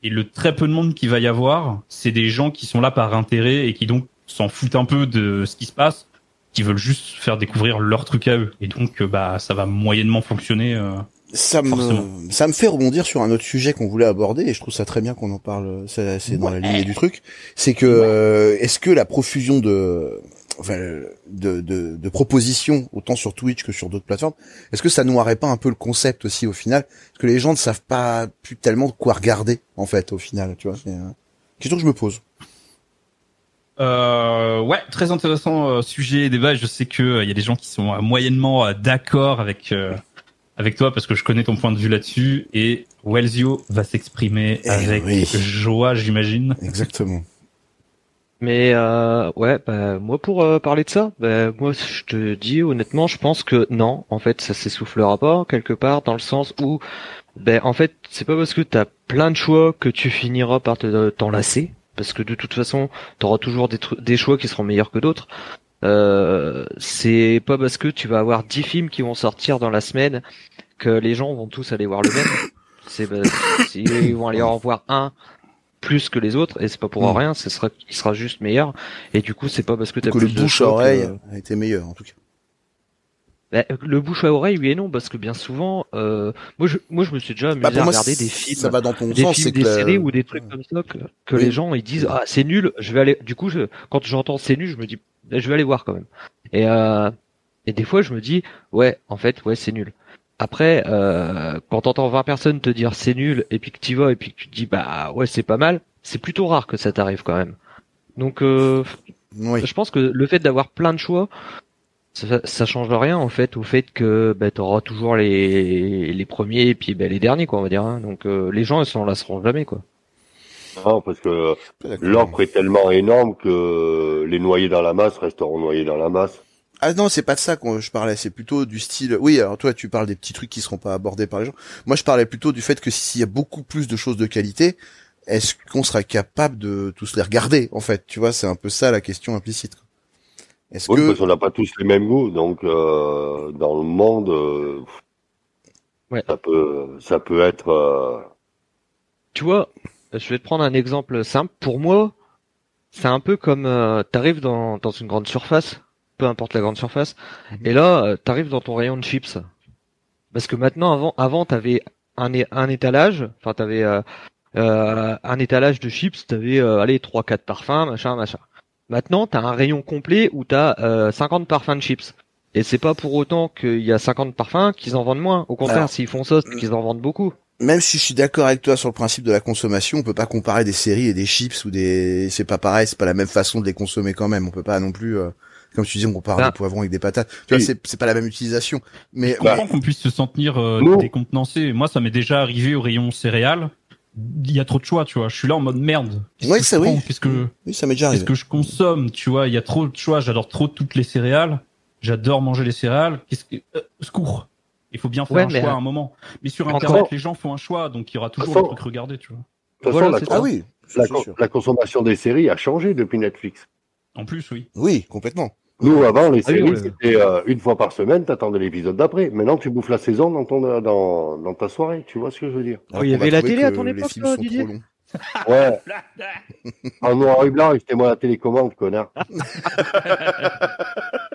Et le très peu de monde qu'il va y avoir, c'est des gens qui sont là par intérêt et qui donc s'en foutent un peu de ce qui se passe, qui veulent juste faire découvrir leur truc à eux. Et donc, euh, bah, ça va moyennement fonctionner. euh. Ça Forcément. me, ça me fait rebondir sur un autre sujet qu'on voulait aborder et je trouve ça très bien qu'on en parle. C'est c'est dans la lignée du truc. C'est que euh, est-ce que la profusion de, enfin, de, de, de propositions autant sur Twitch que sur d'autres plateformes, est-ce que ça noirait pas un peu le concept aussi au final? Parce que les gens ne savent pas plus tellement de quoi regarder en fait au final. Tu vois, c'est une question que je me pose. Euh, ouais, très intéressant euh, sujet et débat. Je sais que euh, il y a des gens qui sont euh, moyennement euh, d'accord avec euh, avec toi parce que je connais ton point de vue là-dessus et Wellsio va s'exprimer Eh avec oui. joie, j'imagine. Exactement. Mais euh, ouais, bah, moi pour euh, parler de ça, bah, moi je te dis honnêtement, je pense que non, en fait ça s'essoufflera pas quelque part dans le sens où, ben en fait c'est pas parce que t'as plein de choix que tu finiras par te t'enlacer, parce que de toute façon t'auras toujours des, choix qui seront meilleurs que d'autres. Euh, c'est pas parce que tu vas avoir 10 films qui vont sortir dans la semaine que les gens vont tous aller voir le même. [coughs] C'est bah, ils vont aller en voir un plus que les autres et c'est pas pour Mm. rien, ce sera il sera juste meilleur et du coup c'est pas parce que t'as Que le plus de bouche à choix que- oreille a été meilleur en tout cas. Bah, le bouche à oreille oui et non parce que bien souvent euh, moi je moi je me suis déjà amusé Bah, pour à regarder des films ça va dans ton des sens, films, que des la- séries ou des trucs comme ça que, que Oui. les gens ils disent ah c'est nul je vais aller du coup je, quand j'entends c'est nul je me dis je vais aller voir quand même et euh, et des fois je me dis ouais en fait ouais c'est nul après euh, quand t'entends 20 personnes te dire c'est nul et puis que tu vas et puis que tu te dis bah ouais c'est pas mal c'est plutôt rare que ça t'arrive quand même donc euh, Oui. je pense que le fait d'avoir plein de choix ça, ça change rien en fait au fait que bah, t'auras toujours les les premiers et puis bah, les derniers quoi on va dire hein. donc euh, les gens ils s'en lasseront jamais quoi Non, parce que l'offre est tellement énorme que les noyés dans la masse resteront noyés dans la masse. Ah non, c'est pas de ça que je parlais, c'est plutôt du style. Oui, alors toi, tu parles des petits trucs qui seront pas abordés par les gens. Moi, je parlais plutôt du fait que s'il y a beaucoup plus de choses de qualité, est-ce qu'on sera capable de tous les regarder En fait, tu vois, c'est un peu ça la question implicite. Est-ce Oui, que parce qu'on n'a pas tous les mêmes goûts, donc euh, dans le monde, euh, Ouais. ça peut, ça peut être. euh, tu vois je vais te prendre un exemple simple pour moi c'est un peu comme euh, t'arrives dans dans une grande surface peu importe la grande surface et là euh, t'arrives dans ton rayon de chips parce que maintenant avant avant t'avais un un étalage enfin t'avais euh, euh, un étalage de chips t'avais euh, allez trois quatre parfums machin machin maintenant t'as un rayon complet où t'as euh, 50 parfums de chips et c'est pas pour autant qu'il y a 50 parfums qu'ils en vendent moins au contraire s'ils font ça c'est qu'ils en vendent beaucoup même si je suis d'accord avec toi sur le principe de la consommation, on peut pas comparer des séries et des chips ou des. C'est pas pareil, c'est pas la même façon de les consommer quand même. On peut pas non plus. euh, Comme tu dis, on compare Ben, des poivrons avec des patates. Tu vois, oui. c'est c'est pas la même utilisation. Mais Je comprends qu'on puisse se sentir euh, décontenancé. Moi, ça m'est déjà arrivé au rayon céréales. Il y a trop de choix, tu vois. Je suis là en mode merde. Qu'est-ce Ouais, que je ça, oui. Qu'est-ce que oui, ça m'est déjà qu'est-ce que je consomme, tu vois Il y a trop de choix. J'adore trop toutes les céréales. J'adore manger les céréales. Qu'est-ce que euh, secours Il faut bien faire Ouais, un choix à euh, un moment. Mais sur encore- internet, les gens font un choix, donc il y aura toujours des trucs regardés, tu vois. De toute Voilà, façon, c'est la, Ah oui, con- la consommation des séries a changé depuis Netflix. En plus, oui. Oui, complètement. Nous, avant, les Ah oui, séries, ouais. c'était euh, une fois par semaine, t'attendais l'épisode d'après. Maintenant, tu bouffes la saison dans, ton, euh, dans, dans ta soirée. Tu vois ce que je veux dire Alors il y avait la télé à ton époque, Didier. [laughs] Ouais. en noir et blanc, c'était-moi la télécommande, connard. [laughs]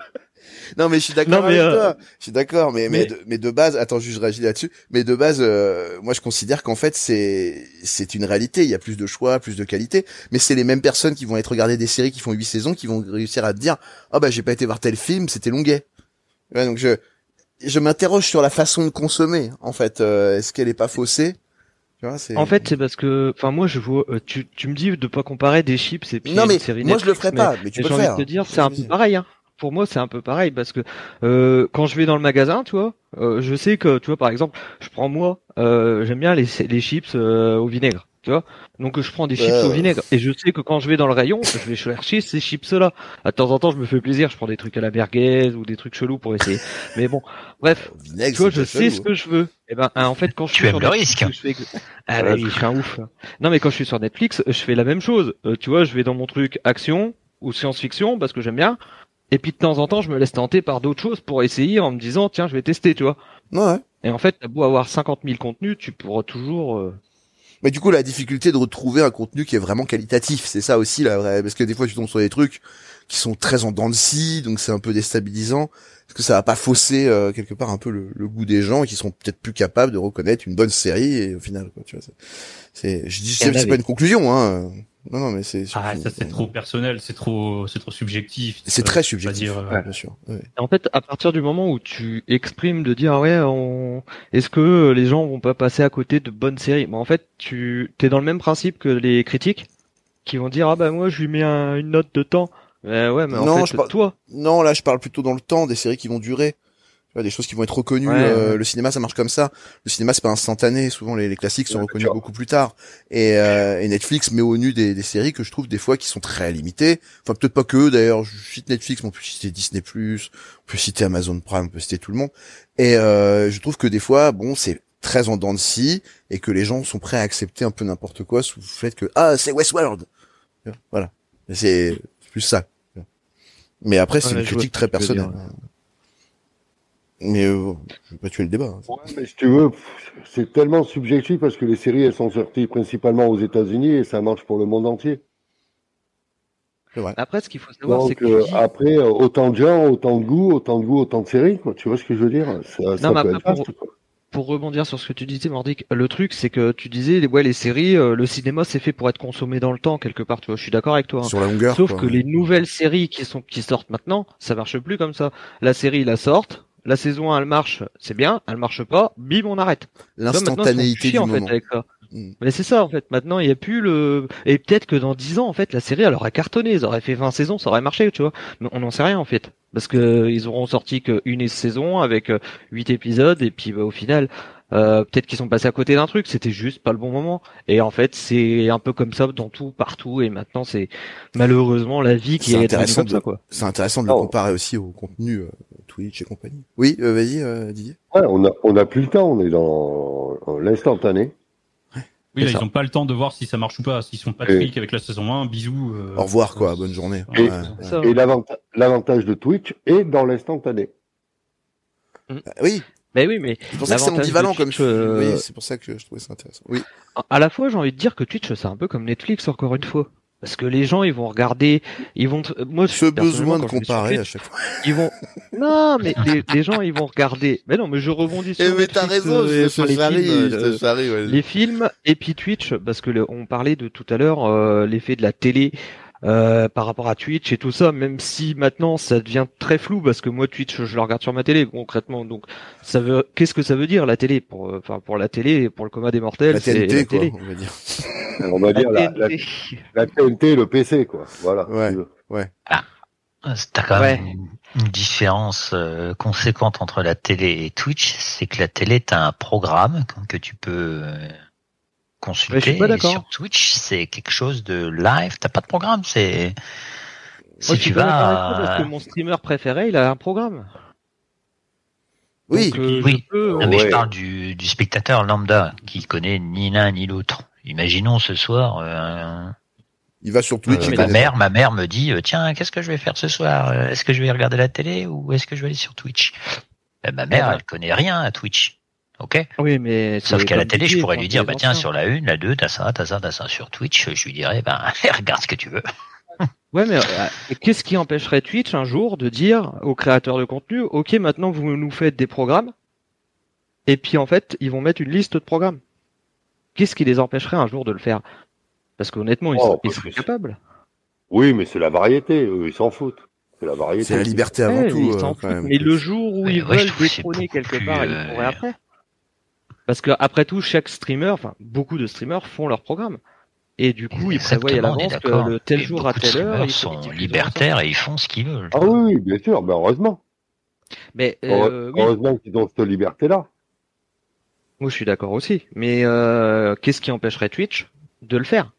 Non mais je suis d'accord avec euh, toi. Je suis d'accord, mais, mais mais- de, mais de base, attends, juste réagis là-dessus. Mais de base, euh, moi je considère qu'en fait c'est c'est une réalité. Il y a plus de choix, plus de qualité, mais c'est les mêmes personnes qui vont être regarder des séries qui font huit saisons, qui vont réussir à te dire, ah bah j'ai pas été voir tel film, c'était longuet. Ouais, donc je je m'interroge sur la façon de consommer. En fait, Euh, est-ce qu'elle est pas faussée? Tu. En fait, c'est parce que, enfin, moi, je vois, euh, tu, tu me dis de pas comparer des chips et puis non mais une série moi je le ferais pas, mais tu mais peux j'ai le envie faire. de te dire, c'est un peu pareil. Hein. Pour moi c'est un peu pareil parce que euh, quand je vais dans le magasin, tu vois, euh, je sais que tu vois par exemple, je prends moi, euh, j'aime bien les, les chips euh, au vinaigre, tu vois. Donc je prends des chips au vinaigre et je sais que quand je vais dans le rayon, je vais chercher ces chips là. De temps en temps, je me fais plaisir, je prends des trucs à la merguez ou des trucs chelous pour essayer. Mais bon, bref, [laughs] Au vinaigre, tu vois, je sais chelou, ce que je veux. Et ben, hein, en fait, quand je Tu suis aimes sur le Netflix, risque. je fais... Ah bah oui, je suis un ouf. Non, mais quand je suis sur Netflix, je fais la même chose. Euh, tu vois, je vais dans mon truc action ou science-fiction parce que j'aime bien. Et puis de temps en temps, je me laisse tenter par d'autres choses pour essayer en me disant, tiens, je vais tester, tu vois. Ouais. Et en fait, t'as beau avoir 50 000 contenus, tu pourras toujours. euh, Mais du coup, la difficulté de retrouver un contenu qui est vraiment qualitatif, c'est ça aussi la vraie, parce que des fois tu tombes sur des trucs qui sont très en dents de scie, donc c'est un peu déstabilisant. Est-ce que ça va pas fausser euh, quelque part un peu le, le goût des gens qui sont peut-être plus capables de reconnaître une bonne série et au final, quoi, tu vois. c'est- C'est, je dis, y c'est en c'est avait. pas une conclusion, hein. Non, non, mais c'est. Ah, ça c'est trop personnel, c'est trop, c'est trop subjectif. C'est Euh, très subjectif, dire, euh, ouais, bien sûr. ouais. En fait, à partir du moment où tu exprimes de dire ouais, on... est-ce que les gens vont pas passer à côté de bonnes séries? Mais en fait, tu t'es dans le même principe que les critiques qui vont dire ah bah moi je lui mets un- une note de temps. Mais ouais, mais en Non, fait, je parle- toi, Non, là, je parle plutôt dans le temps des séries qui vont durer. Des choses qui vont être reconnues. Ouais, euh, ouais. Le cinéma, ça marche comme ça. Le cinéma, c'est pas instantané. Souvent, les, les classiques sont Ouais, reconnus beaucoup plus tard. Et, euh, et Netflix met au nu des, des séries que je trouve des fois qui sont très limitées. Enfin, peut-être pas que eux, d'ailleurs. Je cite Netflix, mais on peut citer Disney+, on peut citer Amazon Prime, on peut citer tout le monde. Et euh, je trouve que des fois, bon, c'est très en dents de scie et que les gens sont prêts à accepter un peu n'importe quoi sous le fait que ah c'est Westworld. Voilà, c'est plus ça. Mais après, c'est une critique très personnelle. Mais euh, je vais pas tuer le débat. hein. Ouais, mais si tu veux, c'est tellement subjectif parce que les séries, elles sont sorties principalement aux États-Unis et ça marche pour le monde entier. Vrai. après ce qu'il faut savoir, c'est que euh, dis- après, euh, autant de gens, autant de goûts, autant de goûts, autant de séries, quoi. Tu vois ce que je veux dire? Ça, ça mais peut après, être pour- vaste, quoi. pour rebondir sur ce que tu disais, Mordic, le truc c'est que tu disais ouais les séries, euh, le cinéma c'est fait pour être consommé dans le temps quelque part. Tu vois, je suis d'accord avec toi. hein. Sur la longueur. Sauf quoi. que les nouvelles séries qui sont qui sortent maintenant, ça marche plus comme ça. La série la sorte, la saison 1 elle marche, c'est bien, elle marche pas, bim on arrête. L'instantanéité du en moment. fait avec ça. Mm. Mais c'est ça en fait. Maintenant il y a plus le et peut-être que dans 10 ans en fait la série elle aurait cartonné, ils auraient fait 20 saisons, ça aurait marché, tu vois. Mais on n'en sait rien en fait parce que ils auront sorti qu'une saison avec euh, 8 épisodes et puis bah, au final euh, peut-être qu'ils sont passés à côté d'un truc, c'était juste pas le bon moment. Et en fait, c'est un peu comme ça dans tout, partout. Et maintenant, c'est malheureusement la vie qui est devenue intéressant comme de- ça, quoi. C'est intéressant de le Oh. comparer aussi au contenu euh, Twitch et compagnie. Oui, euh, vas-y, euh, Didier. Ouais, on a, on a plus le temps, on est dans l'instantané. Oui, là, ça. ils ont pas le temps de voir si ça marche ou pas. S'ils sont pas de avec la saison 1, bisous. euh, Au revoir, quoi. Bonne journée. Et- Ouais, l'avantage de Twitch est dans l'instantané. Ah, Oui, Mais oui, mais c'est pour ça que c'est ambivalent comme Twitch, je... euh, Oui, c'est pour ça que je trouvais ça intéressant. Oui. à la fois, j'ai envie de dire que Twitch, c'est un peu comme Netflix, encore une fois. Parce que les gens, ils vont regarder, ils vont, moi, Ce besoin de sur comparer à chaque fois. ils vont, [laughs] non, mais les, les gens, ils vont regarder. Mais non, mais je rebondis sur Eh, mais t'as raison, euh, enfin, les charrie, films, euh, te charrie, ouais. les films et puis Twitch parce que le- on parlait de tout à l'heure euh, l'effet de la télé euh, par rapport à Twitch et tout ça même si maintenant ça devient très flou parce que moi Twitch je le regarde sur ma télé concrètement donc ça veut qu'est-ce que ça veut dire la télé? Pour euh, enfin pour la télé pour le commun des mortels La TNT, la quoi, télé. on va dire. [laughs] On va dire la, la, TNT. la TNT, le PC, quoi. Voilà. Ouais. si tu veux. T'as quand Ouais. même une- une différence euh, conséquente entre la télé et Twitch, c'est que la télé, t'as un programme que tu peux Ouais, consulter. suis pas et d'accord. sur Twitch, c'est quelque chose de live. T'as pas de programme. C'est Moi, si je suis tu pas d'accord avec vas. parce que mon streamer préféré il a un programme Oui. Donc, euh, Oui. je peux, Ah, mais je parle du, du spectateur lambda qui connaît ni l'un ni l'autre. Imaginons ce soir, euh, Il va sur Twitch. euh, ma mère, ma mère me dit, euh, tiens, qu'est-ce que je vais faire ce soir? Est-ce que je vais regarder la télé ou est-ce que je vais aller sur Twitch? Ben, Ma mère, elle connaît rien à Twitch. Ok oui mais Sauf qu'à la télé, je pourrais lui dire, bah tiens, sur la une, la deux, t'as ça, t'as ça, t'as ça. Sur Twitch, je lui dirais, ben, [laughs] regarde ce que tu veux. Ouais, mais euh, qu'est-ce qui empêcherait Twitch un jour de dire aux créateurs de contenu, ok, maintenant vous nous faites des programmes, et puis en fait, ils vont mettre une liste de programmes. Qu'est-ce qui les empêcherait un jour de le faire? Parce qu'honnêtement, ils, Oh, sont- ils seraient capables. Oui, mais c'est la variété. Eux, ils s'en foutent. C'est la variété. C'est la liberté avant Ouais, tout. ils euh, foutent, mais le jour où Ouais, ils ouais, veulent détrôner quelque part, ils euh, pourraient après. Parce que après tout, chaque streamer, enfin beaucoup de streamers font leur programme. Et du coup, ils prévoient à l'avance que le tel Et jour à telle heure, streamers il faut sont libertaires et ils font ce qu'ils veulent. Ah oui, oui, bien sûr, ben heureusement. Mais euh, oui, Heureusement qu'ils ont cette liberté-là. moi je suis d'accord aussi. Mais euh, qu'est-ce qui empêcherait Twitch de le faire?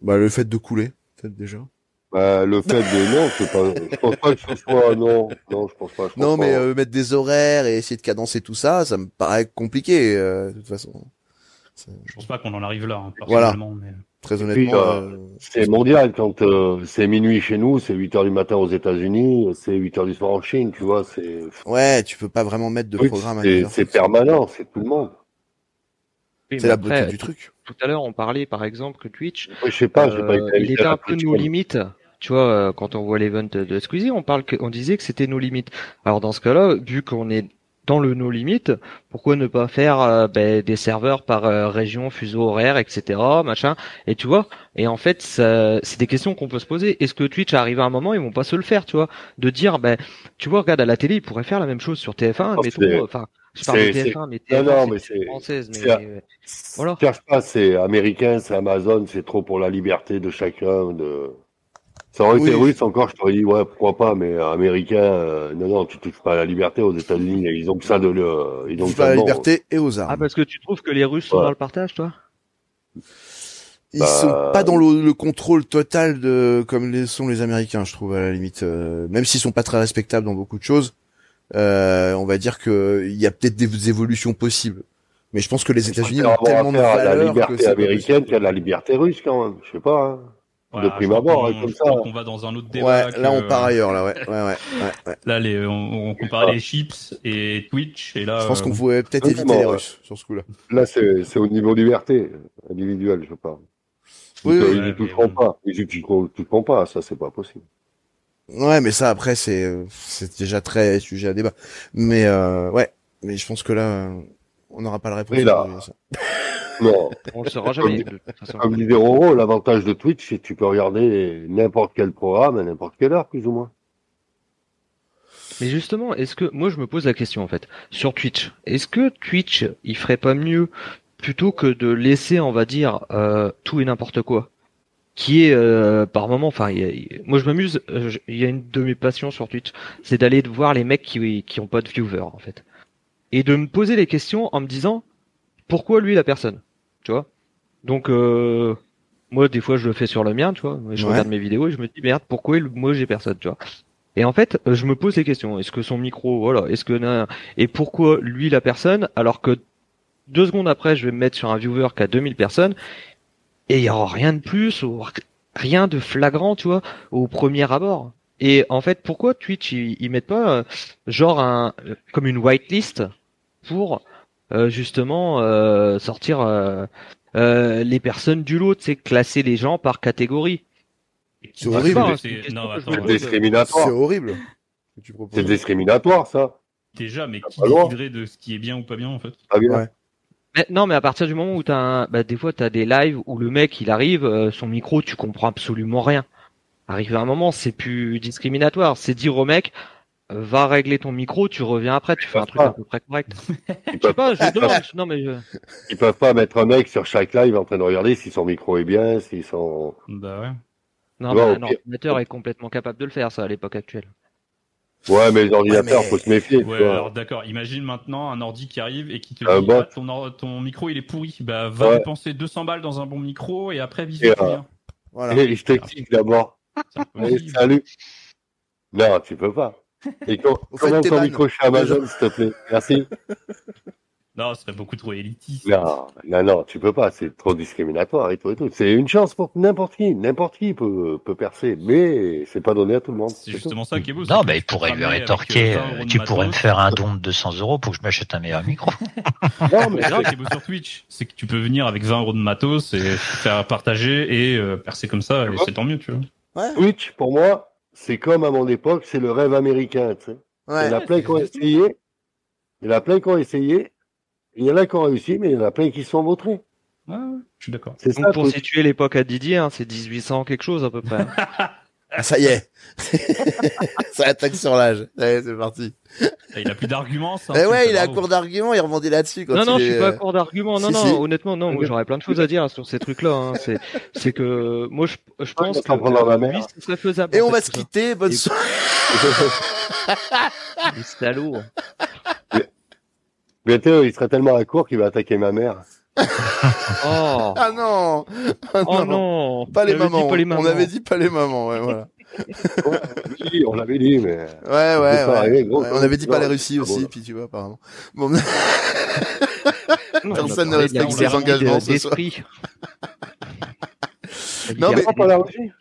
Bah, le fait de couler, peut-être déjà. Ben, le fait de non, c'est pas, je pense pas que ce soit, non, non, je pense pas. je pense Non, pas. mais euh, mettre des horaires et essayer de cadencer tout ça, ça me paraît compliqué, euh, de toute façon. Je pense pas qu'on en arrive là, hein, Voilà. Mais... Très honnêtement. euh, euh, C'est mondial quand euh, c'est minuit chez nous, c'est 8 heures du matin aux États-Unis, c'est 8 heures du soir en Chine, tu vois, c'est Ouais, tu peux pas vraiment mettre de Oui, programme à c'est 10 heures. c'est permanent, c'est tout le monde. Oui, C'est la après, beauté du truc. Tout à l'heure, on parlait par exemple que Twitch, je sais pas, pas euh, été il était un peu nos limites. Tu vois, euh, quand on voit l'event de Squeezie, on parle que, on disait que c'était nos limites. Alors dans ce cas-là, vu qu'on est dans le no limite, pourquoi ne pas faire euh, ben, des serveurs par euh, région, fuseau horaire, etc., machin. Et tu vois, et en fait, c'est des questions qu'on peut se poser. Est-ce que Twitch arrive à un moment, ils vont pas se le faire, tu vois, de dire, ben, tu vois, regarde à la télé, ils pourraient faire la même chose sur TF1, Oh, c'est- euh, enfin, je parle de c'est- TF1, mais Non, TF1, non, c'est mais une c'est- française, mais voilà. Cherche pas, c'est américain, c'est Amazon, c'est trop pour la liberté de chacun. De... Ça aurait été Oui. russe encore, je t'aurais dit ouais, pourquoi pas, mais américain, euh, non, non, tu touches pas à la liberté aux États-Unis, ils ont que ça de le, ils ont que pas à ça la de liberté et aux Ah, armes. parce que tu trouves que les Russes sont Ouais. dans le partage, toi? Ils bah, sont pas dans le, le contrôle total de comme les sont les Américains, je trouve à la limite. Euh, même s'ils sont pas très respectables dans beaucoup de choses, euh, on va dire que il y a peut-être des évolutions possibles. Mais je pense que les États-Unis ont tellement de la valeur que liberté c'est pas américaine possible. qu'à la liberté russe quand même. Je sais pas. Hein. Voilà, De prime abord, qu'on- hein, comme je ça. crois qu'on va dans un autre débat. Ouais, que- là on part ailleurs, là, ouais, ouais, ouais, [laughs] ouais, ouais. Là, les, on, on compare les chips et Twitch, et là. Je pense euh, qu'on pouvait peut-être oui, éviter les. Russes sur ce coup-là. Là, c'est c'est au niveau liberté individuelle, je parle. Oui, ils oui. ils y Ouais, toucheront mais- pas. Ils y toucheront pas. Ça, c'est pas possible. Ouais, mais ça après c'est euh, c'est déjà très sujet à débat. Mais euh, ouais, mais je pense que là euh, on n'aura pas la réponse. Oui, là. aujourd'hui à ça. Non. On le saura jamais, de toute façon. Comme disait Roro, l'avantage de Twitch, c'est que tu peux regarder n'importe quel programme à n'importe quelle heure, plus ou moins. Mais justement, est-ce que moi je me pose la question en fait sur Twitch, est-ce que Twitch il ferait pas mieux plutôt que de laisser, on va dire, euh, tout et n'importe quoi, qui est euh, par moment, enfin, moi je m'amuse, euh, il y a une de mes passions sur Twitch, c'est d'aller voir les mecs qui qui ont pas de viewers en fait, et de me poser les questions en me disant pourquoi lui la personne, tu vois. Donc euh, moi des fois je le fais sur le mien, tu vois, je Ouais. regarde mes vidéos et je me dis merde pourquoi il- moi j'ai personne, tu vois. Et en fait, euh, je me pose les questions. Est-ce que son micro, voilà, est-ce que et pourquoi lui la personne, alors que deux secondes après, je vais me mettre sur un viewer qui a 2000 personnes et il y aura rien de plus ou rien de flagrant, tu vois, au premier abord. Et en fait, pourquoi Twitch ils, ils mettent pas euh, genre un comme une whitelist pour euh, justement euh, sortir euh, euh, les personnes du lot, c'est classer les gens par catégorie. C'est horrible. c'est- discriminatoire. C'est horrible. C'est discriminatoire, ça. Déjà, mais qui déciderait de ce qui est bien ou pas bien, en fait? Pas bien. Ouais. Mais, non, mais à partir du moment où t'as un, bah, des fois t'as des lives où le mec il arrive, euh, son micro, tu comprends absolument rien. Arrive à un moment, c'est plus discriminatoire. C'est dire au mec, euh, va régler ton micro, tu reviens après, tu fais un truc pas. à peu près correct. [laughs] Ils Je sais peuvent, pas, je demande, non mais je... ils peuvent pas mettre un mec sur chaque live en train de regarder si son micro est bien, si son... Bah ouais. non, au un ordinateur est complètement capable de le faire, ça, à l'époque actuelle. Ouais, mais les ordinateurs, mais- faut se méfier, Ouais, alors d'accord. Imagine maintenant un ordi qui arrive et qui te dit bot. ah, ton, or- ton micro il est pourri. Bah va Ouais. dépenser 200 balles dans un bon micro et après Et, visite euh, bien. Voilà. Et je t'explique d'abord. Salut. Non, tu peux pas. Et t'es ton micro chez Amazon, s'il te plaît Merci. [laughs] Non, ce serait beaucoup trop élitiste. Non, non, non, tu peux pas. C'est trop discriminatoire et tout et tout. C'est une chance pour n'importe qui. N'importe qui peut, peut percer, mais c'est pas donné à tout le monde. C'est tout. justement ça qui est beau. Non, bah, tu il pourrait lui rétorquer, euh, 20 euros de tu pourrais me faire un don de 200 euros pour que je m'achète un meilleur micro. Non, mais C'est ça qui est beau sur Twitch, c'est que tu peux venir avec 20 euros de matos et faire partager et euh, percer comme ça, et c'est tant mieux, tu vois. Ouais. Twitch, pour moi, c'est comme à mon époque, c'est le rêve américain. Tu sais. Il y en Ouais. a plein qui ont essayé. Il y en a plein qui ont essayé. Il y en a qui ont réussi, mais il y en a plein qui sont vautrés. Ouais, ouais, je suis d'accord. C'est ça. Donc pour situer l'époque à Didier, hein, c'est 1800 quelque chose à peu près. [laughs] Ah, ça y est. [laughs] ça attaque sur l'âge. Allez, c'est parti. Il a plus d'arguments, ça. Eh ouais, il est à court d'arguments, il rebondit là-dessus. quand Non, non, je suis pas euh, à court d'arguments. Non, si, non, si. honnêtement, non. Moi, j'aurais plein de choses à dire sur ces trucs-là. Hein. C'est, c'est que moi, je, je pense que oui, ce serait faisable. Et on fait, va se quitter. Bonne Et- soirée. [laughs] Les salauds. Bientôt, il serait tellement à court qu'il va attaquer ma mère. Oh, Ah non. Ah oh non. Pas les On mamans. pas les On mamans. avait dit pas les mamans. Ouais, voilà. Oui, on l'avait dit, mais. Ouais, ouais, pas ouais. arrivé, gros. Ouais, On avait dit pas Non, les Russies c'est aussi, bon. puis tu vois, apparemment. Bon, Non, Personne on ne la respecte ses engagements ce soir. Non, mais- Russie.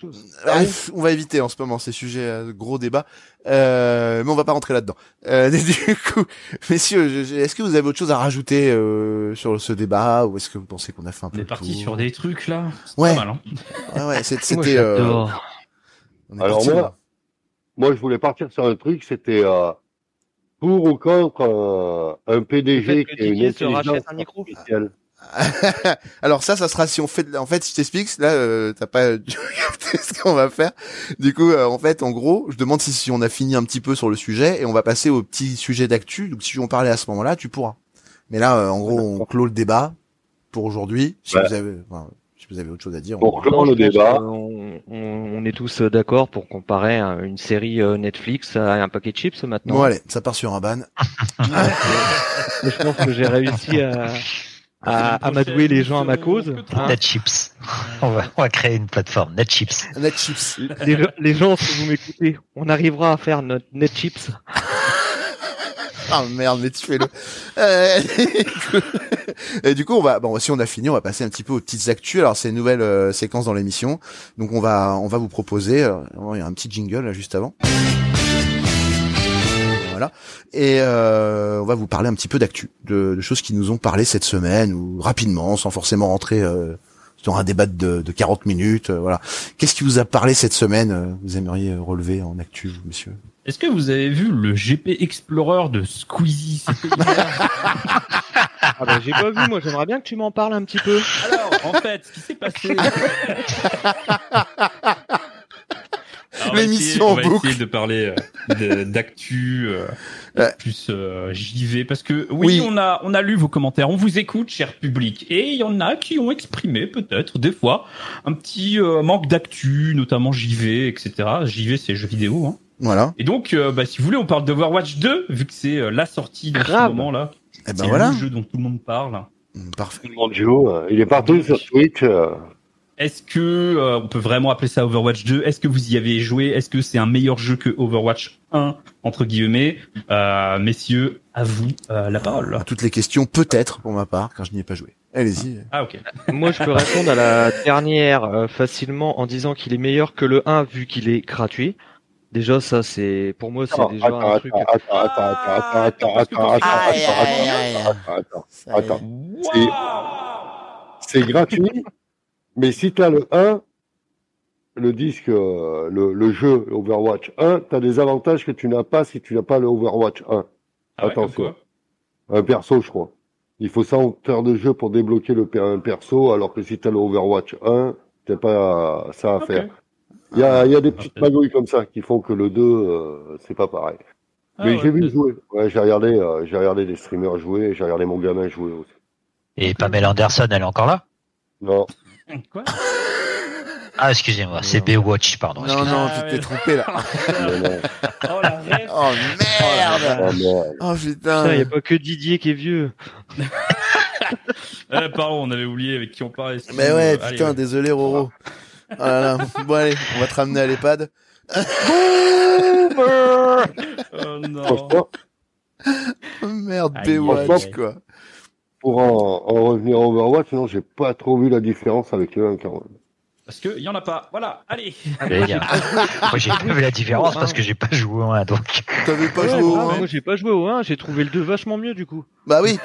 Ah, on va éviter en ce moment ces sujets euh, gros débats, euh, mais on va pas rentrer là-dedans. Euh, [laughs] du coup, messieurs, je- je- est-ce que vous avez autre chose à rajouter euh, sur ce débat ou est-ce que vous pensez qu'on a fait un On peu est le parti sur des trucs là. Ouais. Pas mal, hein. [laughs] Ouais, ouais, c'est- Moi, c'était. euh, on est Alors parti, moi, là. moi, je voulais partir sur un truc, c'était euh, pour ou contre euh, un Le PDG qui a une intelligence un micro. artificielle. [laughs] Alors ça, ça sera si on fait. de- En fait, je t'explique. Là, euh, t'as pas [laughs] ce qu'on va faire. Du coup, euh, en fait, en gros, je demande si, si on a fini un petit peu sur le sujet et on va passer au petit sujet d'actu. Donc, si on parlait à ce moment-là, tu pourras. Mais là, euh, en gros, on clôt le débat pour aujourd'hui. Si Ouais. vous avez, enfin, si vous avez autre chose à dire. Pour on- clore le débat, On, on- on est tous euh, d'accord pour comparer un- une série euh, Netflix à un paquet de chips maintenant. Bon, allez, ça part sur un ban. [laughs] Je pense que j'ai réussi à, à amadouer les gens à ma cause. hein. NetChips. [laughs] On va, on va créer une plateforme NetChips. Net chips. les, les gens, si vous m'écoutez, on arrivera à faire notre net chips. Ah merde, mais tu fais le. Euh, Et du coup, on va, bon, si on a fini, on va passer un petit peu aux petites actus. Alors, c'est une nouvelle euh, séquence dans l'émission. Donc, on va, on va vous proposer. euh, il y a un petit jingle là juste avant. Voilà. Et euh, on va vous parler un petit peu d'actu, de, de choses qui nous ont parlé cette semaine ou rapidement, sans forcément rentrer euh, dans un débat de, de 40 minutes. euh, voilà. Qu'est-ce qui vous a parlé cette semaine euh, Vous aimeriez relever en actu, vous, monsieur Est-ce que vous avez vu le GP Explorer de Squeezie? [laughs] Ah bah, j'ai pas vu, moi j'aimerais bien que tu m'en parles un petit peu. Alors, en fait, ce qui s'est passé. [laughs] Alors, on va L'émission essayer- on va en boucle. essayer de parler euh, de- d'actu euh, Ouais. plus euh, JV parce que oui, Oui. on a on a lu vos commentaires, on vous écoute, cher public, et il y en a qui ont exprimé peut-être des fois un petit euh, manque d'actu, notamment JV, etc. JV c'est jeux vidéo. Hein. Voilà. Et donc, euh, bah, si vous voulez, on parle d'Overwatch 2 vu que c'est euh, la sortie dans ce Grave. moment là. Et ben c'est voilà. le jeu dont tout le monde parle. Parfait. tout le monde joue. euh, Il est partout sur Twitch. Est-ce que euh, on peut vraiment appeler ça Overwatch 2 Est-ce que vous y avez joué? Est-ce que c'est un meilleur jeu que Overwatch 1 entre guillemets? Euh, Messieurs, à vous euh, la parole. À toutes les questions, peut-être pour ma part, car je n'y ai pas joué. Allez-y. Ah ok. Moi je peux répondre à la dernière euh, facilement en disant qu'il est meilleur que le 1 vu qu'il est gratuit. Déjà ça c'est pour moi c'est Attends, déjà attends, un truc. attends, attends, attends, attends, attends, attends, attends, attends, attends, attends. Attends. Waouh C'est gratuit, mais si tu as le 1, le disque, euh, le, le jeu Overwatch 1, tu as des avantages que tu n'as pas si tu n'as pas le Overwatch 1. Ah ouais, Attention. comme quoi Un perso, je crois. Il faut 100 heures de jeu pour débloquer le un perso, alors que si tu as le Overwatch 1, t'as pas ça à faire. Il y a, il y a des petites Parfait. magouilles comme ça qui font que le 2, euh, c'est pas pareil. Ah Mais ouais, j'ai vu peut-être. jouer. Ouais, j'ai regardé, euh, j'ai regardé des streamers jouer, j'ai regardé mon gamin jouer aussi. Et Pamela Anderson, elle est encore là? Non. Quoi? Ah, excusez-moi, c'est Baywatch, pardon. Non, excusez-moi. non, tu t'es trompé là. [laughs] Oh la ref. Oh merde Oh, merde. Oh Putain, y a putain pas que Didier qui est vieux. [laughs] Eh, pardon, on avait oublié avec qui on parlait. Mais ouais, Allez, putain, ouais. désolé Roro. Oh là là. Bon allez, on va te ramener à l'EHPAD. [laughs] Oh non. Oh, merde, Baywatch quoi. Pour en, en revenir à Overwatch, non, j'ai pas trop vu la différence avec le 1 quand même. Parce que y en a pas. Voilà, allez. Dire. [laughs] Moi, j'ai pas vu la différence parce que j'ai pas joué au 1, donc. T'avais pas Ouais, joué au grave, un moi j'ai pas joué au 1, j'ai trouvé le 2 vachement mieux du coup. Bah oui.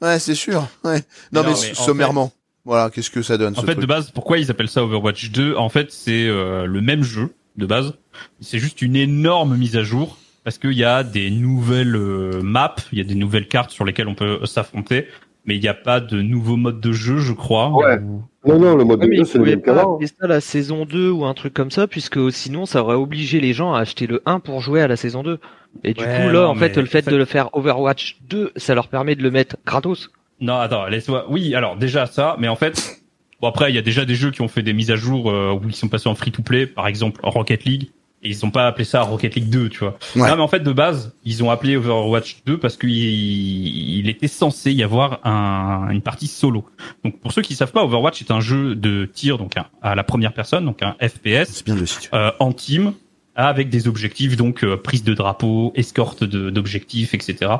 Ouais, c'est sûr. Ouais. Non, Non, mais, mais en sommairement. Voilà, qu'est-ce que ça donne En ce fait, truc de base, pourquoi ils appellent ça Overwatch 2 En fait, c'est euh, le même jeu de base. C'est juste une énorme mise à jour parce qu'il y a des nouvelles euh, maps, il y a des nouvelles cartes sur lesquelles on peut s'affronter, mais il n'y a pas de nouveau mode de jeu, je crois. Ouais. ou- Non, non, le mode Ouais, de jeu, c'est le pouvaient même pas qu'avant. ça la saison 2 ou un truc comme ça, puisque sinon ça aurait obligé les gens à acheter le 1 pour jouer à la saison 2. Et du Ouais, coup, là, non, en fait, le fait fait- de le faire Overwatch 2, ça leur permet de le mettre gratos. Non, attends, laisse-moi. Oui, alors déjà ça, mais en fait, bon après, il y a déjà des jeux qui ont fait des mises à jour euh, où ils sont passés en free-to-play, par exemple Rocket League, et ils ont pas appelé ça Rocket League 2, tu vois. Ouais. Non, mais en fait, de base, ils ont appelé Overwatch 2 parce qu'il il était censé y avoir un, une partie solo. Donc, pour ceux qui savent pas, Overwatch est un jeu de tir, donc un- à la première personne, donc un FPS bien le euh, en team avec des objectifs donc euh, prise de drapeau, escorte de- d'objectifs, etc.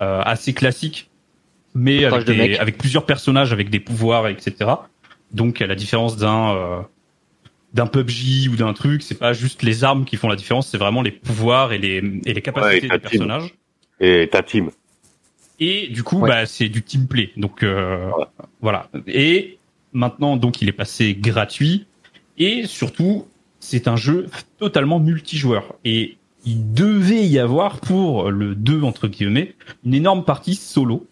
Euh, assez classique, mais avec, de des- avec plusieurs personnages avec des pouvoirs, etc. Donc à la différence d'un euh, d'un PUBG ou d'un truc, c'est pas juste les armes qui font la différence, c'est vraiment les pouvoirs et les et les capacités Ouais, des team. personnages. Et ta team. Et du coup, Ouais. bah, c'est du team play. Donc euh, voilà. Et maintenant, donc, il est passé gratuit. Et surtout, c'est un jeu totalement multijoueur. Et il devait y avoir pour le 2 entre guillemets une énorme partie solo.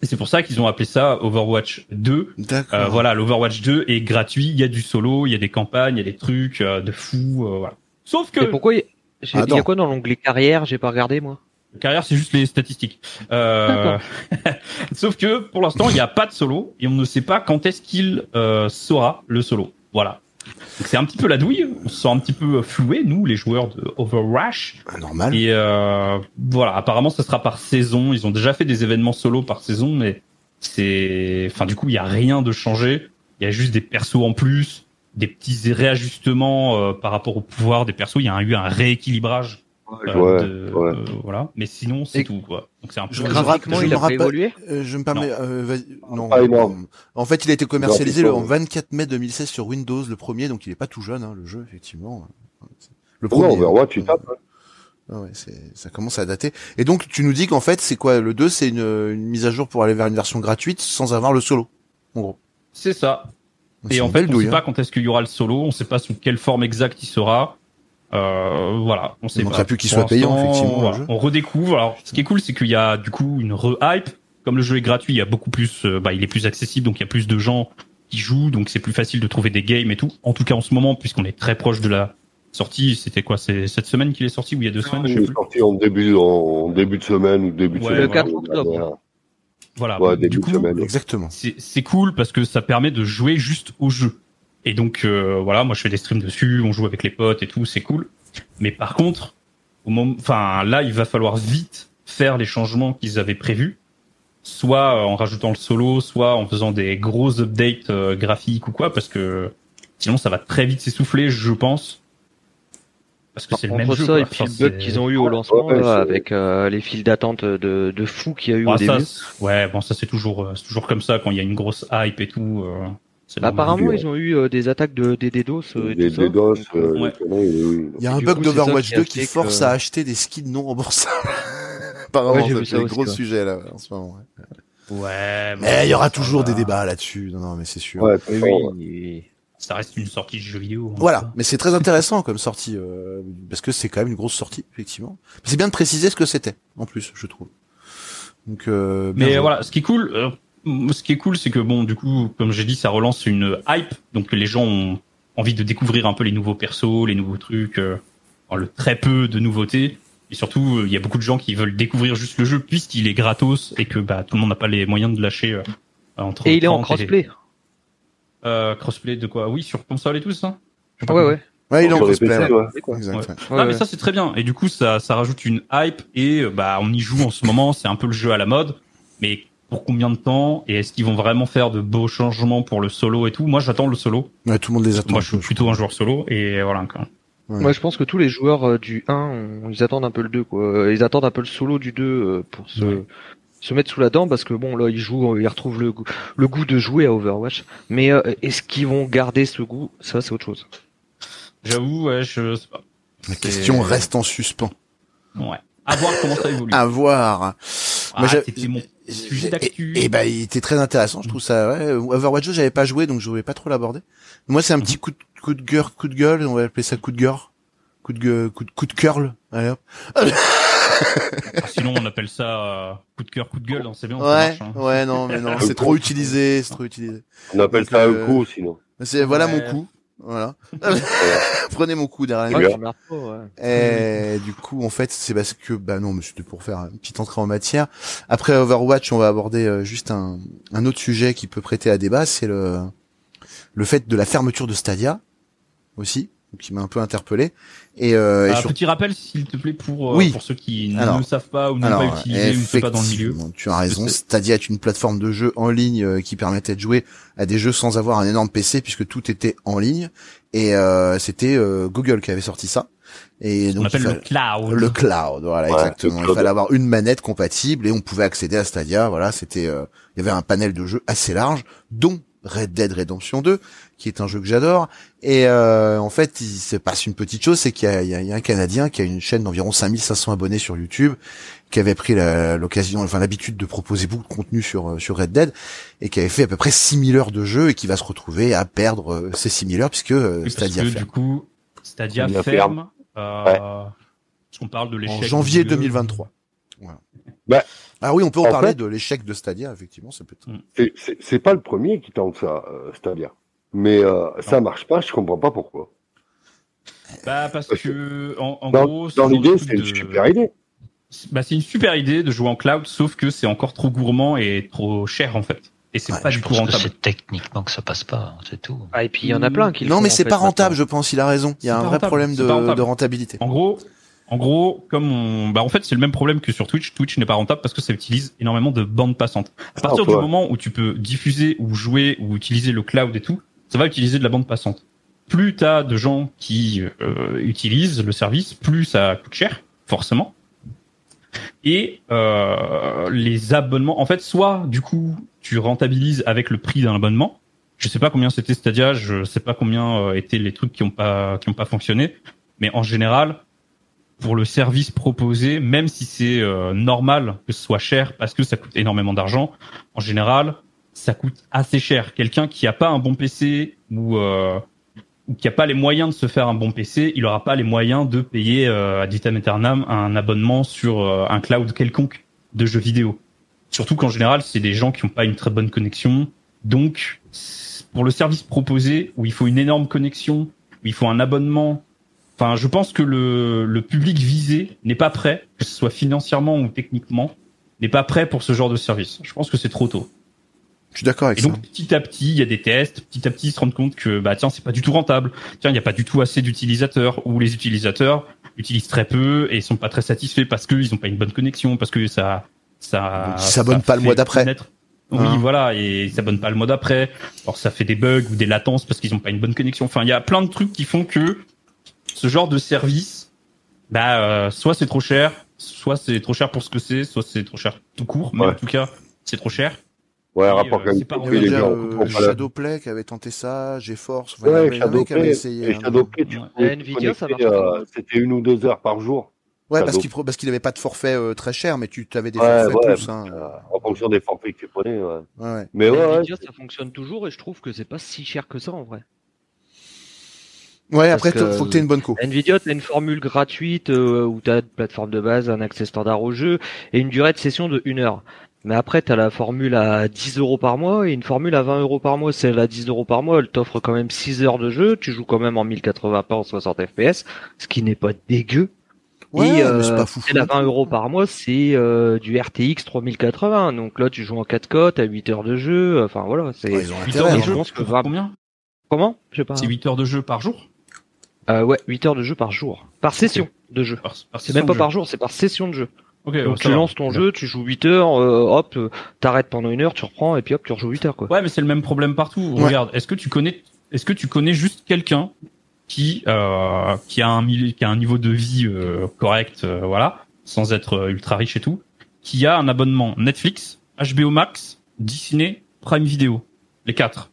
Et c'est pour ça qu'ils ont appelé ça Overwatch 2. D'accord. Euh, voilà, l'Overwatch 2 est gratuit. Il y a du solo, il y a des campagnes, il y a des trucs euh, de fou. euh, voilà. Sauf que Et pourquoi il y Attends. a quoi dans l'onglet carrière? J'ai pas regardé moi. Carrière, c'est juste les statistiques. Euh... [laughs] Sauf que pour l'instant, il n'y a pas de solo et on ne sait pas quand est-ce qu'il euh, sera le solo. Voilà. C'est un petit peu la douille. On se sent un petit peu floué, nous, les joueurs de Overwatch. Ah, normal. Et euh, voilà, apparemment, ça sera par saison. Ils ont déjà fait des événements solo par saison, mais c'est, enfin, du coup, il y a rien de changé. Il y a juste des persos en plus, des petits réajustements euh, par rapport au pouvoir des persos. Il y a eu un rééquilibrage euh, Ouais, de- ouais. euh, voilà. Mais sinon, c'est tout, quoi. Donc c'est un peu. Je- Graphiquement, je il me a pas évolué. Euh, je me permets. euh, vas-y. non. Pas énorme. En fait, il a été commercialisé le, Non, en c'est pas- 24 mai 2016 sur Windows, le premier, donc il est pas tout jeune, hein, le jeu, effectivement. Le Non, Overwatch, tu tapes. hein. Ah ouais, c'est, ça commence à dater. Et donc, tu nous dis qu'en fait, c'est quoi Le 2, c'est une, une mise à jour pour aller vers une version gratuite sans avoir le solo. En gros. C'est ça. C'est Et en fait, on douille, sait hein. pas quand est-ce qu'il y aura le solo. On sait pas sous quelle forme exacte il sera. Euh, voilà, on sait Il pas. plus qu'il soit payant, effectivement, le voilà, jeu. On redécouvre. Alors, ce qui est cool, c'est qu'il y a du coup une re-hype. Comme le jeu est gratuit, il y a beaucoup plus. euh, bah, il est plus accessible, donc il y a plus de gens qui jouent, donc c'est plus facile de trouver des games et tout. En tout cas, en ce moment, puisqu'on est très proche de la sortie, c'était quoi C'est cette semaine qu'il est sorti ou il y a deux semaines Il est sorti en début, en début de semaine ou début de Ouais, semaine. Le 4 octobre. Voilà. Ouais, du début coup, de semaine. Exactement. c'est c'est cool parce que ça permet de jouer juste au jeu. Et donc euh, voilà, moi je fais des streams dessus, on joue avec les potes et tout, c'est cool. Mais par contre, au moment, enfin là, il va falloir vite faire les changements qu'ils avaient prévus, soit euh, en rajoutant le solo, soit en faisant des gros updates euh, graphiques ou quoi, parce que sinon ça va très vite s'essouffler, je pense. Parce que c'est le même Entre jeu. ça quoi. et puis Enfin, le bug qu'ils ont eu au lancement Ouais, là, c'est- avec euh, les files d'attente de, de fou qu'il y a eu Ah, au ça, début. ouais, bon, ça c'est toujours, euh, c'est toujours comme ça quand il y a une grosse hype et tout. euh. Apparemment, ils ont eu euh, des attaques de des DDoS euh, Des, tout ça. des DOS, euh, Ouais. oui. Il y a un bug c'est d'Overwatch qui a 2 fait qui force à acheter des skins non remboursables. [laughs] Apparemment, Ouais, des aussi, gros sujets là en ce moment. ouais. Ouais. Mais il y aura toujours va. des débats là-dessus. Non, non, mais c'est sûr. Ouais, Oui, ouais. oui. Ça reste une sortie de jeu vidéo. hein, Voilà, mais c'est très intéressant comme sortie euh, parce que c'est quand même une grosse sortie effectivement. Mais C'est bien de préciser ce que c'était en plus, je trouve. Donc euh, Mais joué. voilà, ce qui est cool, euh, ce qui est cool, c'est que bon, du coup, comme j'ai dit, ça relance une hype, donc les gens ont envie de découvrir un peu les nouveaux persos, les nouveaux trucs, euh, le très peu de nouveautés. Et surtout, euh, il y a beaucoup de gens qui veulent découvrir juste le jeu puisqu'il est gratos et que bah tout le monde n'a pas les moyens de lâcher euh, entre. Et il est en 30 crossplay. Euh, crossplay de quoi? Oui, sur console et tout ça? Je sais pas Ouais, comment. ouais. ouais, il est en Sur les cosplay. PC, ouais. ouais. Exact, Ouais. ouais. Ah Ouais, mais ça c'est très bien et du coup ça ça rajoute une hype et bah on y joue en ce moment c'est un peu le jeu à la mode mais pour combien de temps et est-ce qu'ils vont vraiment faire de beaux changements pour le solo et tout? Moi j'attends le solo Ouais, tout le monde les attend. moi je suis plutôt un joueur solo et voilà quoi. Ouais. Moi, je pense que tous les joueurs euh, du 1, on- ils attendent un peu le 2, quoi. Ils attendent un peu le solo du 2 euh, pour se, Ouais. se mettre sous la dent, parce que bon, là, ils jouent, euh, ils retrouvent le, goût- le goût de jouer à Overwatch. Mais euh, est-ce qu'ils vont garder ce goût? Ça, c'est autre chose. j'avoue ouais je sais pas La question reste en suspens. ouais à voir comment ça évolue À voir. ah, c'était mon sujet d'actu Et, et bah, il était très intéressant, je trouve ça. Ouais. Overwatch 2, j'avais pas joué, donc je voulais pas trop l'aborder. Moi, c'est un petit coup de, coup de gueule, coup de gueule, on va appeler ça coup de gueule. coup de gueule, coup de coup de curl. Allez, hop. Ah, Sinon, on appelle ça euh, coup de cœur, coup de gueule. hein, C'est bien. ça Ouais, marche, hein. ouais, non, mais non, [laughs] c'est trop utilisé, c'est trop utilisé. On appelle Donc, ça euh, un coup, sinon. C'est voilà Ouais. mon coup. Voilà. [laughs] Prenez mon coup derrière. Ouais. Et du coup, en fait, c'est parce que, bah non, mais c'était pour faire une petite entrée en matière. Après Overwatch, on va aborder euh, juste un, un autre sujet qui peut prêter à débat, c'est le le fait de la fermeture de Stadia aussi, qui m'a un peu interpellé. Et, euh, et surtout- Petit rappel, s'il te plaît, pour, euh, Oui. pour ceux qui Alors- ne savent pas ou n'ont pas utilisé ou ne sont pas dans le milieu. tu as raison. Stadia est une plateforme de jeu en ligne euh, qui permettait de jouer à des jeux sans avoir un énorme PC puisque tout était en ligne. Et euh, c'était euh, Google qui avait sorti ça. Et On donc appelle il le fallait- cloud. le cloud, voilà Ouais, exactement. le Il fallait avoir une manette compatible et on pouvait accéder à Stadia. Voilà, c'était, euh, il y avait un panel de jeux assez large, dont Red Dead Redemption 2, qui est un jeu que j'adore. Et euh, en fait, il se passe une petite chose, c'est qu'il y a, il y a- il y a un Canadien qui a une chaîne d'environ 5500 abonnés sur YouTube, qui avait pris la- l'occasion, enfin l'habitude de proposer beaucoup de contenu sur euh, sur Red Dead, et qui avait fait à peu près 6000 heures de jeu et qui va se retrouver à perdre euh, ces 6000 heures puisque euh, parce Stadia que ferme. du coup, Stadia Stadia ferme. Euh, Ouais. Parce qu'on parle de l'échec. en janvier de Google. 2023. Voilà. Bah, ah oui, on peut en, en parler fait- de l'échec de Stadia, effectivement, ça peut être. C'est- C'est c'est pas le premier qui tente ça, euh, Stadia. Mais euh, ça marche pas, je comprends pas pourquoi. Bah, parce que, en, en Dans, gros, dans l'idée, c'est une de- super idée. Bah, c'est une super idée de jouer en cloud, sauf que c'est encore trop gourmand et trop cher, en fait. Et c'est Ouais, pas Je du tout pense que rentable. c'est techniquement que ça passe pas, hein, c'est tout. Ah, et puis il y en a plein qui le Non, font, mais en c'est fait, pas rentable, maintenant. je pense. Il a raison. Il y a C'est un vrai rentable, problème de, de rentabilité. En gros, en gros, comme on, bah en fait c'est le même problème que sur Twitch. Twitch n'est pas rentable parce que ça utilise énormément de bandes passantes. À partir du moment où tu peux diffuser ou jouer ou utiliser le cloud et tout, ça va utiliser de la bande passante. Plus t'as de gens qui euh, utilisent le service, plus ça coûte cher, forcément. Et euh, les abonnements, en fait, soit du coup tu rentabilises avec le prix d'un abonnement. Je sais pas combien c'était Stadia, je sais pas combien euh, étaient les trucs qui ont pas qui ont pas fonctionné, mais en général, pour le service proposé, même si c'est euh, normal que ce soit cher parce que ça coûte énormément d'argent, en général, ça coûte assez cher. Quelqu'un qui a pas un bon PC ou euh, ou qui a pas les moyens de se faire un bon PC, il aura pas les moyens de payer euh, à vitam aeternam un abonnement sur euh, un cloud quelconque de jeux vidéo. Surtout qu'en général, c'est des gens qui n'ont pas une très bonne connexion. Donc, pour le service proposé, où il faut une énorme connexion, où il faut un abonnement, enfin, je pense que le, le public visé n'est pas prêt, que ce soit financièrement ou techniquement, n'est pas prêt pour ce genre de service. Je pense que c'est trop tôt. Je suis d'accord avec Et ça. donc petit à petit, il y a des tests, petit à petit, ils se rendent compte que bah tiens, c'est pas du tout rentable. Tiens, il n'y a pas du tout assez d'utilisateurs ou les utilisateurs utilisent très peu et sont pas très satisfaits parce qu'ils ont pas une bonne connexion, parce que ça ça ils s'abonnent pas le mois d'après. connaître- Oui, Hein. voilà, et ils s'abonnent pas le mois d'après. Alors ça fait des bugs ou des latences parce qu'ils ont pas une bonne connexion. Enfin, il y a plein de trucs qui font que ce genre de service, bah euh, soit c'est trop cher, soit c'est trop cher pour ce que c'est, soit c'est trop cher tout court, mais Ouais. en tout cas, c'est trop cher. Ouais, Et, rapport euh, quand même. avait déjà gens euh, Shadowplay qui avait tenté ça, GeForce. Enfin, il y Ouais, avait- il y en avait qui avaient Shadowplay, essayé. et hein. Shadowplay, tu Ouais. Nvidia, ça euh, C'était une ou deux heures par jour. Ouais, parce qu'il parce qu'il avait pas de forfait euh, très cher, mais tu avais des Ouais, forfaits ouais, plus. Hein. euh, en fonction des forfaits que tu prenais. Ouais. Mais ouais, ouais, Nvidia, ça fonctionne toujours et je trouve que c'est pas si cher que ça en vrai. Ouais, Parce après, que- faut que t'aies une bonne co. Nvidia, t'as une formule gratuite euh, où t'as une plateforme de base, un accès standard au jeu et une durée de session de 1 heure. Mais après, t'as la formule à 10 euros par mois et une formule à 20 euros par mois. Celle à 10 euros par mois, elle t'offre quand même 6 heures de jeu. Tu joues quand même en 1080p en 60 fps, ce qui n'est pas dégueu. Ouais, et mais euh, c'est pas fou. celle à 20 euros par mois, c'est euh, du RTX 3080. Donc là, tu joues en 4K, t'as 8 heures de jeu. Enfin voilà, c'est Ouais, ils ont 8 intérêt. heures de hein. jeu, je pense que pour vraiment- combien? Comment? Je sais pas. C'est 8 heures de jeu par jour? Euh, ouais, 8 heures de jeu par jour, par session de jeu. C'est même pas par jour, c'est par session de jeu. Ok, Donc tu lances ton jeu, tu joues 8 heures, euh, hop, euh, t'arrêtes pendant une heure, tu reprends et puis hop, tu rejoues 8 heures quoi. Ouais, mais c'est le même problème partout. Ouais. Regarde, est-ce que tu connais, est-ce que tu connais juste quelqu'un qui euh, qui a un qui a un niveau de vie euh, correct, euh, voilà, sans être euh, ultra riche et tout, qui a un abonnement Netflix, HBO Max, Disney, Prime Video, les quatre.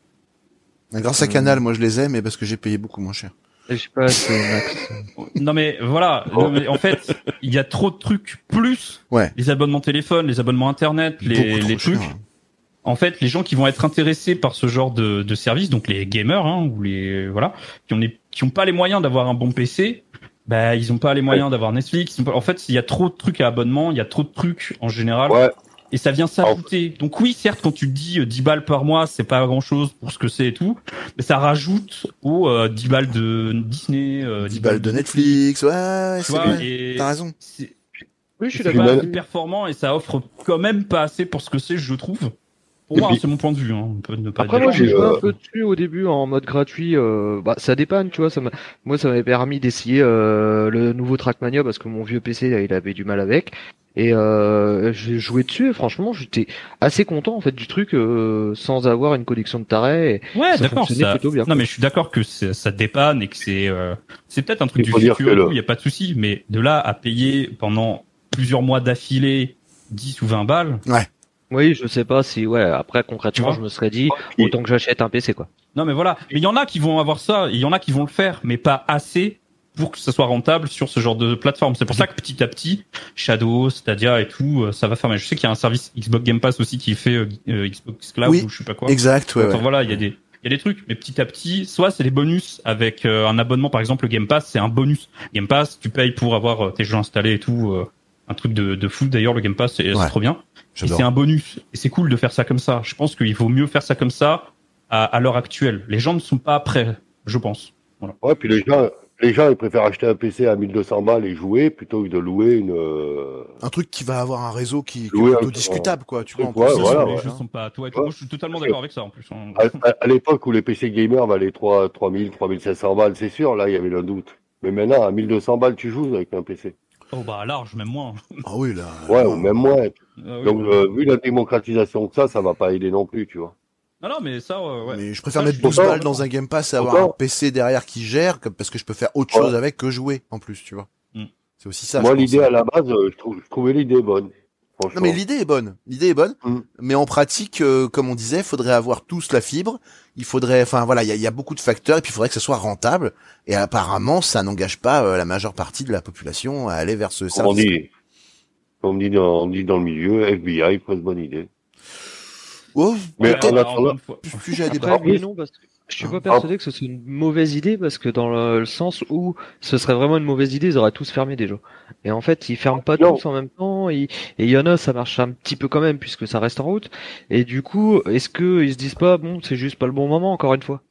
Grâce à Canal, moi je les ai, mais parce que j'ai payé beaucoup moins cher. Je sais pas, c'est max. Non mais voilà, non, mais en fait, il y a trop de trucs plus Ouais. les abonnements téléphone, les abonnements internet, les, trucs. cher. En fait, les gens qui vont être intéressés par ce genre de, de service, donc les gamers hein, ou les voilà, qui ont les, qui ont pas les moyens d'avoir un bon PC, Bah, ils ont pas les moyens d'avoir Netflix. pas- En fait, il y a trop de trucs à abonnement, il y a trop de trucs en général. Ouais. Et ça vient s'ajouter. Donc oui, certes, quand tu te dis euh, 10 balles par mois, c'est pas grand chose pour ce que c'est et tout, mais ça rajoute aux euh, 10 balles de Disney, euh, 10 balles de Netflix, ouais, ouais, Tu c'est vrai. T'as raison. c'est Oui, je suis c'est d'accord. pas si performant et ça offre quand même pas assez pour ce que c'est, je trouve. Pour moi, hein, c'est mon point de vue. Hein. On peut ne pas Après moi j'ai joué euh, un peu dessus au début en mode gratuit. Euh, bah ça dépanne, tu vois. Ça m'a- moi ça m'avait permis d'essayer euh, le nouveau Trackmania parce que mon vieux PC il avait du mal avec. Et euh, j'ai joué dessus et franchement j'étais assez content en fait du truc euh, sans avoir une connexion de taré. Et Ouais, d'accord. ça- plutôt bien. Non, mais je suis d'accord que ça dépanne et que c'est euh, c'est peut-être un truc Il du futur. Il y a pas de souci, mais de là à payer pendant plusieurs mois d'affilée 10 ou 20 balles. Oui, je sais pas si ouais. Après concrètement je me serais dit autant que j'achète un PC quoi. Non, mais voilà. Mais il y en a qui vont avoir ça, il y en a qui vont le faire, mais pas assez pour que ça soit rentable sur ce genre de plateforme. C'est pour ça que petit à petit, Shadow, Stadia et tout, euh, ça va fermer. Je sais qu'il y a un service Xbox Game Pass aussi qui fait euh, euh, Xbox Cloud Oui, ou je sais pas quoi. Exact, ouais, Enfin, ouais. voilà, il y a des il y a des trucs, mais petit à petit, soit c'est des bonus avec euh, un abonnement, par exemple le Game Pass, c'est un bonus. Game Pass, tu payes pour avoir euh, tes jeux installés et tout, euh, un truc de, de fou d'ailleurs le Game Pass, c'est c'est Ouais. trop bien. C'est un bonus, et c'est cool de faire ça comme ça. Je pense qu'il vaut mieux faire ça comme ça à, à l'heure actuelle. Les gens ne sont pas prêts, je pense. Ouais, puis les gens, les gens, ils préfèrent acheter un PC à 1200 balles et jouer plutôt que de louer une. euh, Un truc qui va avoir un réseau qui, est un- plutôt discutable, quoi. Tu vois, en Ouais, plus, voilà, les ouais. jeux sont pas à toi et tout. Ouais. Moi, je suis totalement d'accord avec ça en plus. hein. À, à- à l'époque où les PC gamers valaient 3, 3000, 3500 balles, c'est sûr, là, il y avait le doute. Mais maintenant, à 1200 balles, tu joues avec un PC. Oh bah large, même moins. Ah oui, là. Ouais, ou même moins. Ah oui. Donc, euh, vu la démocratisation de ça, ça va pas aider non plus, tu vois. Non, non, mais ça, euh, ouais. Mais je préfère Ça, mettre je suis 12 d'accord. balles dans un Game Pass et avoir un PC derrière qui gère, parce que je peux faire autre Ouais. chose avec que jouer, en plus, tu vois. Mm. C'est aussi ça. Moi, l'idée à la base, euh, je trouvais l'idée bonne. Non mais l'idée est bonne, l'idée est bonne, Mm. mais en pratique, euh, comme on disait, faudrait avoir tous la fibre. Il faudrait, enfin voilà, il y a, il y a beaucoup de facteurs et puis il faudrait que ce soit rentable. Et apparemment, ça n'engage pas euh, la majeure partie de la population à aller vers ce Comme on service. dit, comme on dit dans, on dit dans le milieu, FBI, fausse bonne idée. Oh, Mais en attendant- encore une fois- sujet à Après, débat. oui et non, parce que je suis pas Ah. persuadé que ce soit une mauvaise idée, parce que dans le, le sens où ce serait vraiment une mauvaise idée, ils auraient tous fermé déjà. Et en fait, ils ferment pas Non. tous en même temps, et et il y en a, ça marche un petit peu quand même, puisque ça reste en route. Et du coup, est-ce que ils se disent pas, bon, c'est juste pas le bon moment, encore une fois?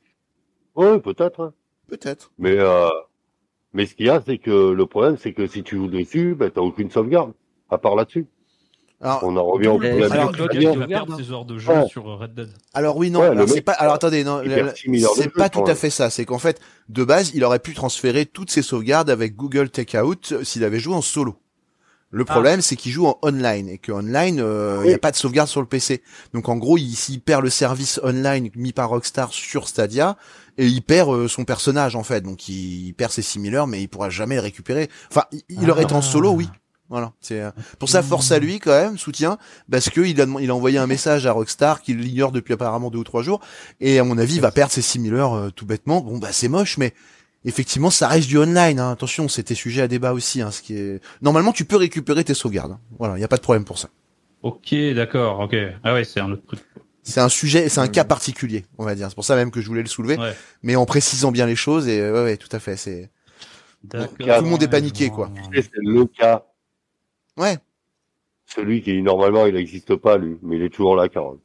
Ouais, peut-être. hein. Peut-être. Mais, euh, mais ce qu'il y a, c'est que le problème, c'est que si tu joues dessus, ben, t'as aucune sauvegarde. À part là-dessus. Alors, On en revient au problème. alors, du le gars client. qui va Regarde, perdre ses heures de jeu Ouais. sur Red Dead. alors oui, non, Ouais, alors le c'est pas. Alors attendez, non, il la- perd la- 6 000 heures de c'est pas tout à fait ça. C'est qu'en fait, de base, il aurait pu transférer toutes ses sauvegardes avec Google Takeout s'il avait joué en solo. Le problème, c'est qu'il joue en online et que online, euh, il n'y a pas de sauvegarde sur le PC. Donc en gros, il, perd le service online mis par Rockstar sur Stadia, et il perd euh, son personnage en fait. Donc il, il perd ses 6000 heures, mais il pourra jamais les récupérer. Enfin, il, il aurait été en solo, oui. Voilà. C'est euh, pour ça force à lui quand même, soutien, parce que il a il a envoyé un message à Rockstar qu'il l'ignore depuis apparemment deux ou trois jours, et à mon avis, il va perdre ses 6000 heures euh, tout bêtement. Bon bah c'est moche, mais effectivement, ça reste du online. Hein. Attention, c'était sujet à débat aussi. Hein, ce qui est normalement, tu peux récupérer tes sauvegardes. hein. Voilà, il y a pas de problème pour ça. Ok, d'accord, ok. Ah ouais, c'est un autre truc. C'est un sujet, c'est un cas particulier, on va dire. C'est pour ça même que je voulais le soulever, Ouais. mais en précisant bien les choses. Et ouais, ouais, tout à fait. C'est D'accord. Tout le monde est paniqué, quoi. C'est le cas. Ouais. Celui qui, normalement, il n'existe pas, lui. Mais il est toujours là, Carole.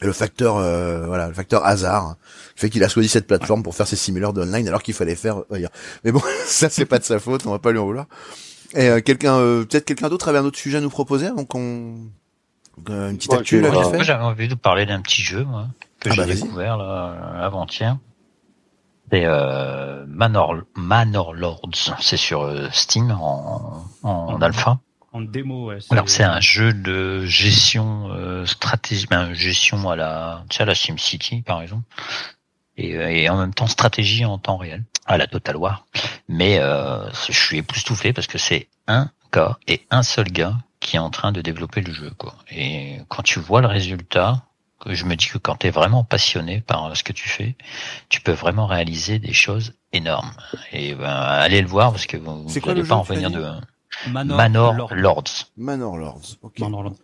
Et le facteur, euh, voilà, le facteur hasard hein, fait qu'il a choisi cette plateforme pour faire ses simulaires d'online alors qu'il fallait faire ailleurs. Mais bon, [laughs] ça c'est pas de sa faute, on va pas lui en vouloir. Et euh, quelqu'un, euh, peut-être quelqu'un d'autre avait un autre sujet à nous proposer avant qu'on euh, une petite Ouais, actu tu là, j'avais envie de parler d'un petit jeu, moi, que Ah j'ai bah, découvert là, euh, avant-hier. C'est euh, Manor, Manor Lords. C'est sur euh, Steam en, en alpha. En démo, ouais. Alors c'est un jeu de gestion euh, stratégie, ben, gestion à la, tu sais, à la SimCity par exemple, et, euh, et en même temps stratégie en temps réel, à la Total War. Mais euh, je suis époustouflé parce que c'est un gars et un seul gars qui est en train de développer le jeu, quoi. Et quand tu vois le résultat, je me dis que quand tu es vraiment passionné par ce que tu fais, tu peux vraiment réaliser des choses énormes. Et ben, allez le voir parce que vous n'allez pas en venir de Manor, Manor Lords. Lords. Manor Lords. Ok. Manor Lords.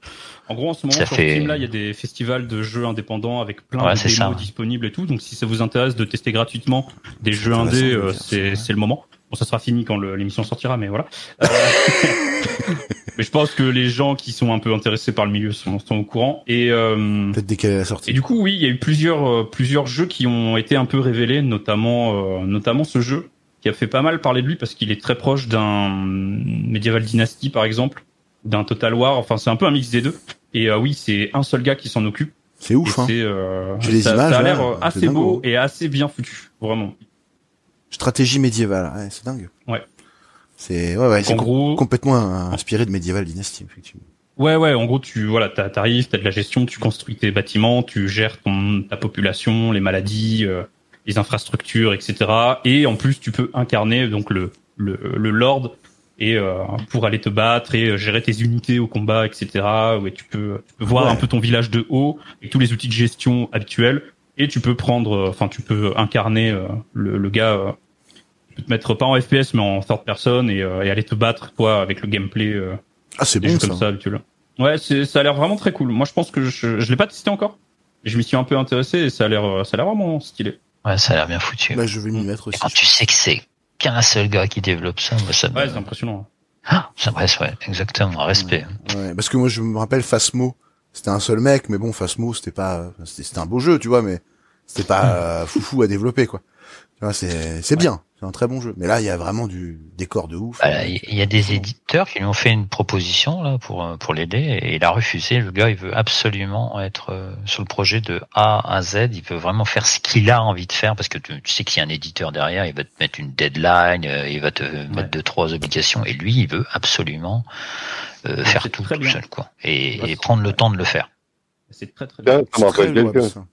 En gros, en ce moment, Ça sur fait- Steam, là, il y a des festivals de jeux indépendants avec plein Ouais, de démos ça, disponibles et tout. Donc, si ça vous intéresse de tester gratuitement des jeux indés, euh, ouais. c'est le moment. Bon, ça sera fini quand l'émission sortira, mais voilà. Euh, [laughs] mais je pense que les gens qui sont un peu intéressés par le milieu sont, sont au courant. Et, euh, Peut-être dès qu'elle est sortie. et du coup, oui, il y a eu plusieurs euh, plusieurs jeux qui ont été un peu révélés, notamment notamment ce jeu qui a fait pas mal parler de lui parce qu'il est très proche d'un Medieval Dynasty par exemple, d'un Total War. Enfin, c'est un peu un mix des deux. Et oui, c'est un seul gars qui s'en occupe. C'est ouf, hein. euh, ça, images, ça a l'air assez beau et assez bien foutu, vraiment. Stratégie médiévale, ouais, c'est dingue. Ouais. C'est ouais, c'est com- complètement inspiré de Medieval Dynasty, effectivement. Ouais, ouais, en gros, tu voilà, t'a- t'arrives, t'as de la gestion, tu construis tes bâtiments, tu gères ton ta population, les maladies, euh, les infrastructures, etc. Et en plus, tu peux incarner donc le le, le lord et euh, pour aller te battre et euh, gérer tes unités au combat, etc. Ouais, tu peux tu peux voir Ouais. un peu ton village de haut et tous les outils de gestion habituels. Et tu peux prendre, enfin, tu peux incarner le, le gars. Tu peux te mettre pas en FPS mais en third person et, euh, et aller te battre toi avec le gameplay. euh, Ah, c'est bon ça. comme ça habituel. Ouais, c'est ça a l'air vraiment très cool. Moi, je pense que je je l'ai pas testé encore. Je m'y suis un peu intéressé et ça a l'air ça a l'air vraiment stylé. Ouais, ça a l'air bien foutu. Bah, je vais m'y mettre Et aussi. quand tu sais que c'est qu'un seul gars qui développe ça, ça me... Ouais, c'est impressionnant. Ah, ça me reste, ouais, exactement, un respect. Ouais, parce que moi je me rappelle Phasmo, c'était un seul mec, mais bon Phasmo c'était pas, c'était un beau jeu, tu vois, mais c'était pas euh, foufou à développer quoi. Tu vois, c'est c'est bien, c'est un très bon jeu. Mais là il y a vraiment du décor de ouf. Voilà, Il y a des éditeurs qui lui ont fait une proposition là pour euh, pour l'aider et il a refusé. Le gars, il veut absolument être euh, sur le projet de A à Z. Il veut vraiment faire ce qu'il a envie de faire parce que tu, tu sais qu'il y a un éditeur derrière. Il va te mettre une deadline, euh, il va te mettre deux trois obligations et lui, il veut absolument euh, faire tout tout bien. seul quoi et, et prendre le temps de le faire. C'est très très bien ça C'est très m'appelle louable, quelqu'un. ça.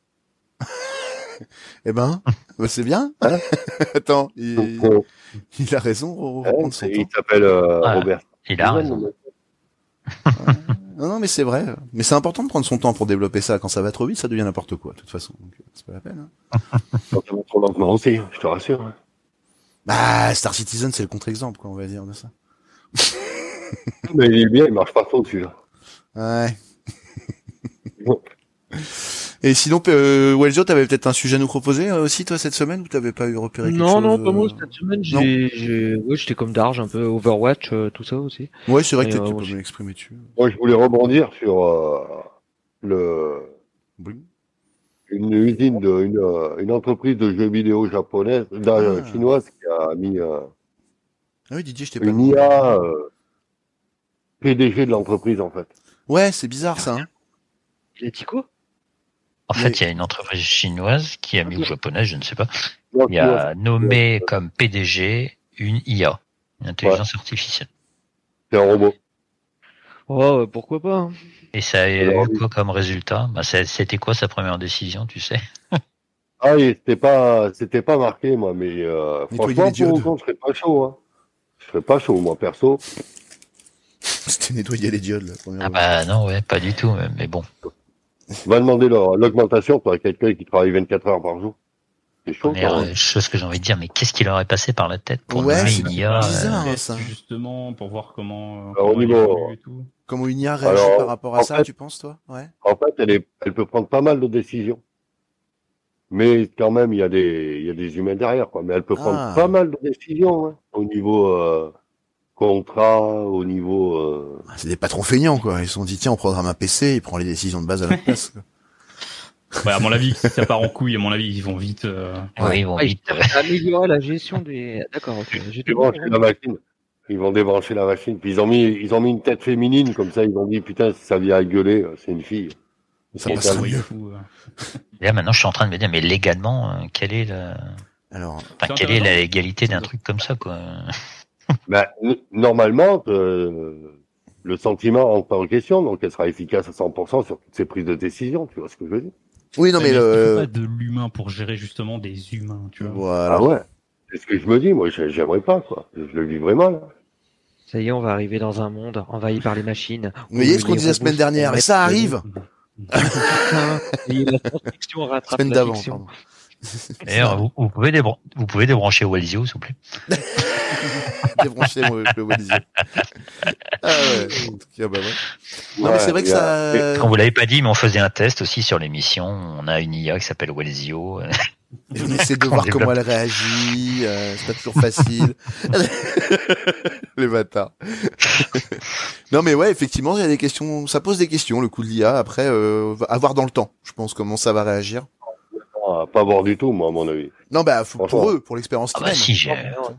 Eh ben, [laughs] bah, c'est bien. [laughs] Attends, il, Bon, il a raison, hein, il s'appelle euh, Voilà. Robert. Il a raison. Non, non, mais c'est vrai. Mais c'est important de prendre son temps pour développer ça. Quand ça va trop vite, ça devient n'importe quoi, de toute façon. Euh, c'est pas la peine. Hein. [laughs] Quand ça va trop lentement aussi, je te rassure. hein. Bah, Star Citizen, c'est le contre-exemple, quoi, on va dire de ça. Mais il est bien, il marche pas trop celui-là. Ouais. Et sinon, euh, Weljo, t'avais peut-être un sujet à nous proposer euh, aussi, toi, cette semaine, ou t'avais pas eu repéré quelque Non, chose non, pas moi euh, cette semaine. J'ai, j'ai, ouais, j'étais comme Darge, un peu Overwatch, euh, tout ça aussi. Ouais, c'est vrai que euh, tu moi, peux je- m'exprimer dessus. Moi, je voulais rebondir sur euh, le Oui. une usine de une, euh, une entreprise de jeux vidéo japonaise, Ah. chinoise qui a mis euh, Ah oui, Didier, je t'ai pas une dit. IA euh, PDG de l'entreprise en fait. Ouais, c'est bizarre, ça. Hein. Il a dit quoi? En Mais- fait, il y a une entreprise chinoise qui a mis ou japonaise, je ne sais pas, qui a nommé comme PDG une IA, une intelligence artificielle. C'est un robot. Oh, euh, pourquoi pas hein. Et ça a eu quoi comme résultat? Bah, C'était quoi sa première décision, tu sais? Ah, c'était pas, c'était pas marqué, moi, mais euh, Nettoyer franchement, les diodes. pour autant, je serais pas chaud, hein. Je serais pas chaud, moi, perso. [laughs] C'était nettoyer les diodes, la première Ah fois. bah non, ouais, pas du tout, mais, mais bon. [laughs] Va demander leur- l'augmentation pour quelqu'un qui travaille 24 heures par jour. C'est chaud, Première quand euh, chose que j'ai envie de dire, mais qu'est-ce qui leur est passé par la tête pour Ouais, nommer une IA euh, bizarre. hein, ça. justement pour voir comment. euh, Alors, au comment niveau- évolue et tout. Comment une IA réagit Alors, par rapport à ça, fait- tu penses, toi? Ouais. En fait, elle est, elle peut prendre pas mal de décisions. Mais quand même, il y a des, il y a des humains derrière, quoi. Mais elle peut prendre Ah. pas mal de décisions, hein, au niveau, euh, contrat, au niveau, euh, Ah, C'est des patrons feignants, quoi. Ils se sont dit, tiens, on programme un PC, il prend les décisions de base à la [laughs] place. quoi. Ouais, à mon avis, si ça part en couille, à mon avis, ils vont vite. euh, Oui, ils vont vite. améliorer la gestion des. D'accord, la machine. Ils vont débrancher la machine. Puis ils ont mis, ils ont mis une tête féminine, comme ça, ils ont dit, putain, si ça vient à gueuler, euh, c'est une fille. Ça Et passerait ça, oui, mieux. euh. Là maintenant, je suis en train de me dire, mais légalement, quelle est la, Alors, enfin, quelle est la légalité d'un truc comme ça, quoi Ben, n- normalement, euh, le sentiment entre en question, donc elle sera efficace à 100% sur toutes ces prises de décision, tu vois ce que je veux dire? Oui, non, mais il faut le, pas de l'humain pour gérer justement des humains, tu vois. voilà. Ah ouais C'est ce que je me dis, moi, j'ai- j'aimerais pas, quoi. Je le vivrais mal. hein. Ça y est, on va arriver dans un monde envahi par les machines. Vous voyez ce qu'on disait la semaine dernière, et ça arrive. [laughs] La Semaine d'avant. [laughs] D'ailleurs, vous, vous pouvez débran- vous pouvez débrancher Wellsio, s'il vous plaît. [laughs] Débrancher le Welzio. [laughs] Ah ouais, en tout cas, bah ouais. Non, mais c'est vrai que ça... Quand vous l'avez pas dit, mais on faisait un test aussi sur l'émission. On a une IA qui s'appelle Wellsio. Et on essaie de voir développe. comment elle réagit. euh, c'est pas toujours facile. Les bâtards. non mais ouais, effectivement, il y a des questions. Ça pose des questions le coup de l'IA. Après, euh, à voir dans le temps. Je pense comment ça va réagir. Ah, pas voir du tout, moi, à mon avis. Non bah faut- pour eux, pour l'expérience Ah bah si, j'ai,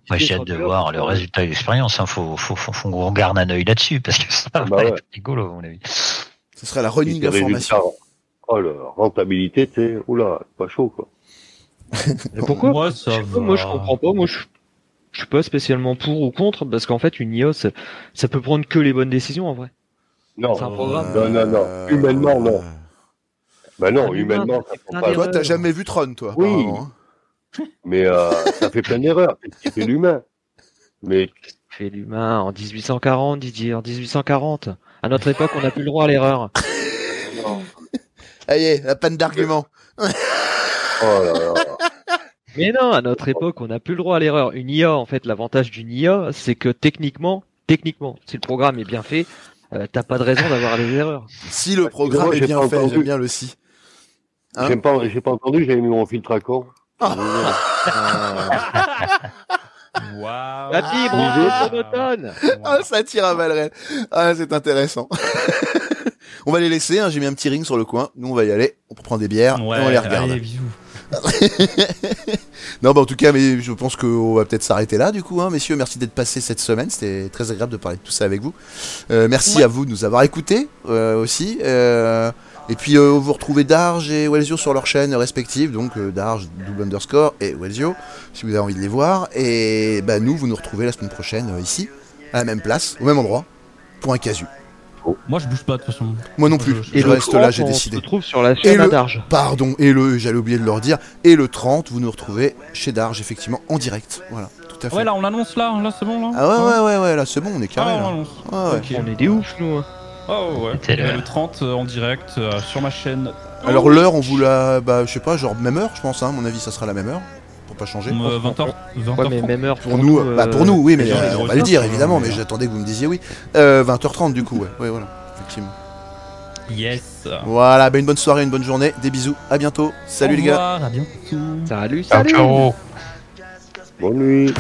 moi j'ai hâte de voir le résultat de l'expérience. Hein. Faut, faut, faut, faut qu'on garde un œil là-dessus parce que ça va Bah ouais. être rigolo, à mon avis. Ce serait la Et running les information. résultats, Oh, la rentabilité, tu sais, oula, pas chaud, quoi. [laughs] Mais pourquoi? Moi, ça Je sais pas, va. Moi, je comprends pas. Moi, je, je suis pas spécialement pour ou contre parce qu'en fait, une IA, ça, ça peut prendre que les bonnes décisions en vrai. Non, C'est un programme. non, non, non. Euh, Humainement, non. Bah non, humain, humainement, ça prend pas. Toi, t'as jamais vu Tron, toi Oui. hein. [laughs] Mais euh, ça fait plein d'erreurs. C'est l'humain? Mais Fait l'humain en 1840, Didier, en 1840. À notre époque, on n'a plus le droit à l'erreur. [laughs] Ah est, la panne d'arguments. oh là là. Mais non, à notre époque, on n'a plus le droit à l'erreur. Une IA, en fait, l'avantage d'une IA, c'est que techniquement, techniquement, si le programme est bien fait, euh, t'as pas de raison d'avoir des erreurs. Si le programme Moi, est bien fait, j'aime bien le si. Hein J'ai pas, j'ai pas entendu, j'avais mis mon filtre à con. [laughs] Waouh. La fibre, Ah. monotone. Ah, ça tire à balles. Ah, c'est intéressant. [laughs] on va les laisser, hein, j'ai mis un petit ring sur le coin. Nous, on va y aller, on prend des bières Ouais, et on les regarde. allez, bisous. [laughs] non, bah en tout cas, mais je pense qu'on va peut-être s'arrêter là, du coup, hein, messieurs. Merci d'être passés cette semaine. C'était très agréable de parler de tout ça avec vous. Euh, merci Ouais. à vous de nous avoir écoutés euh, aussi. Euh, et puis, euh, vous retrouvez Darge et Wellsio sur leurs chaînes respectives. Donc, euh, Darge, double underscore et Wellsio, si vous avez envie de les voir. Et bah, nous, vous nous retrouvez la semaine prochaine euh, ici, à la même place, au même endroit, pour un casu. Moi, je bouge pas de toute façon. Moi non plus. Et je le reste là, 30, j'ai on décidé. se retrouve sur la chaîne le- à Darge. Pardon, et le, j'allais oublier de leur dire, et le 30, vous nous retrouvez chez Darge, effectivement, en direct. Voilà, tout à fait. Ouais, là, on l'annonce là. Là, c'est bon, là. Ah ouais, ouais, ouais, ouais, là c'est bon, on est Ah, carré. on là. l'annonce. Ouais, ouais. Ok. On est des oufs, nous. hein. Ah ouais, le- Euh, le 30 euh, en direct euh, sur ma chaîne. Alors l'heure, on vous la, bah, je sais pas, genre même heure, je pense, hein, à mon avis, ça sera la même heure, pour pas changer. Euh, 20h. 20h. Ouais, mais même heure Pour nous, euh, bah pour nous, oui, mais euh, on va le dire évidemment, mais, euh, j'attendais que vous me disiez oui. Euh, 20h30 du coup, ouais, ouais, voilà, effectivement. Yes. Voilà, bah une bonne soirée, une bonne journée, des bisous, à bientôt, salut Au les gars. bientôt. Salut, Ciao, salut. ciao. Bonne nuit.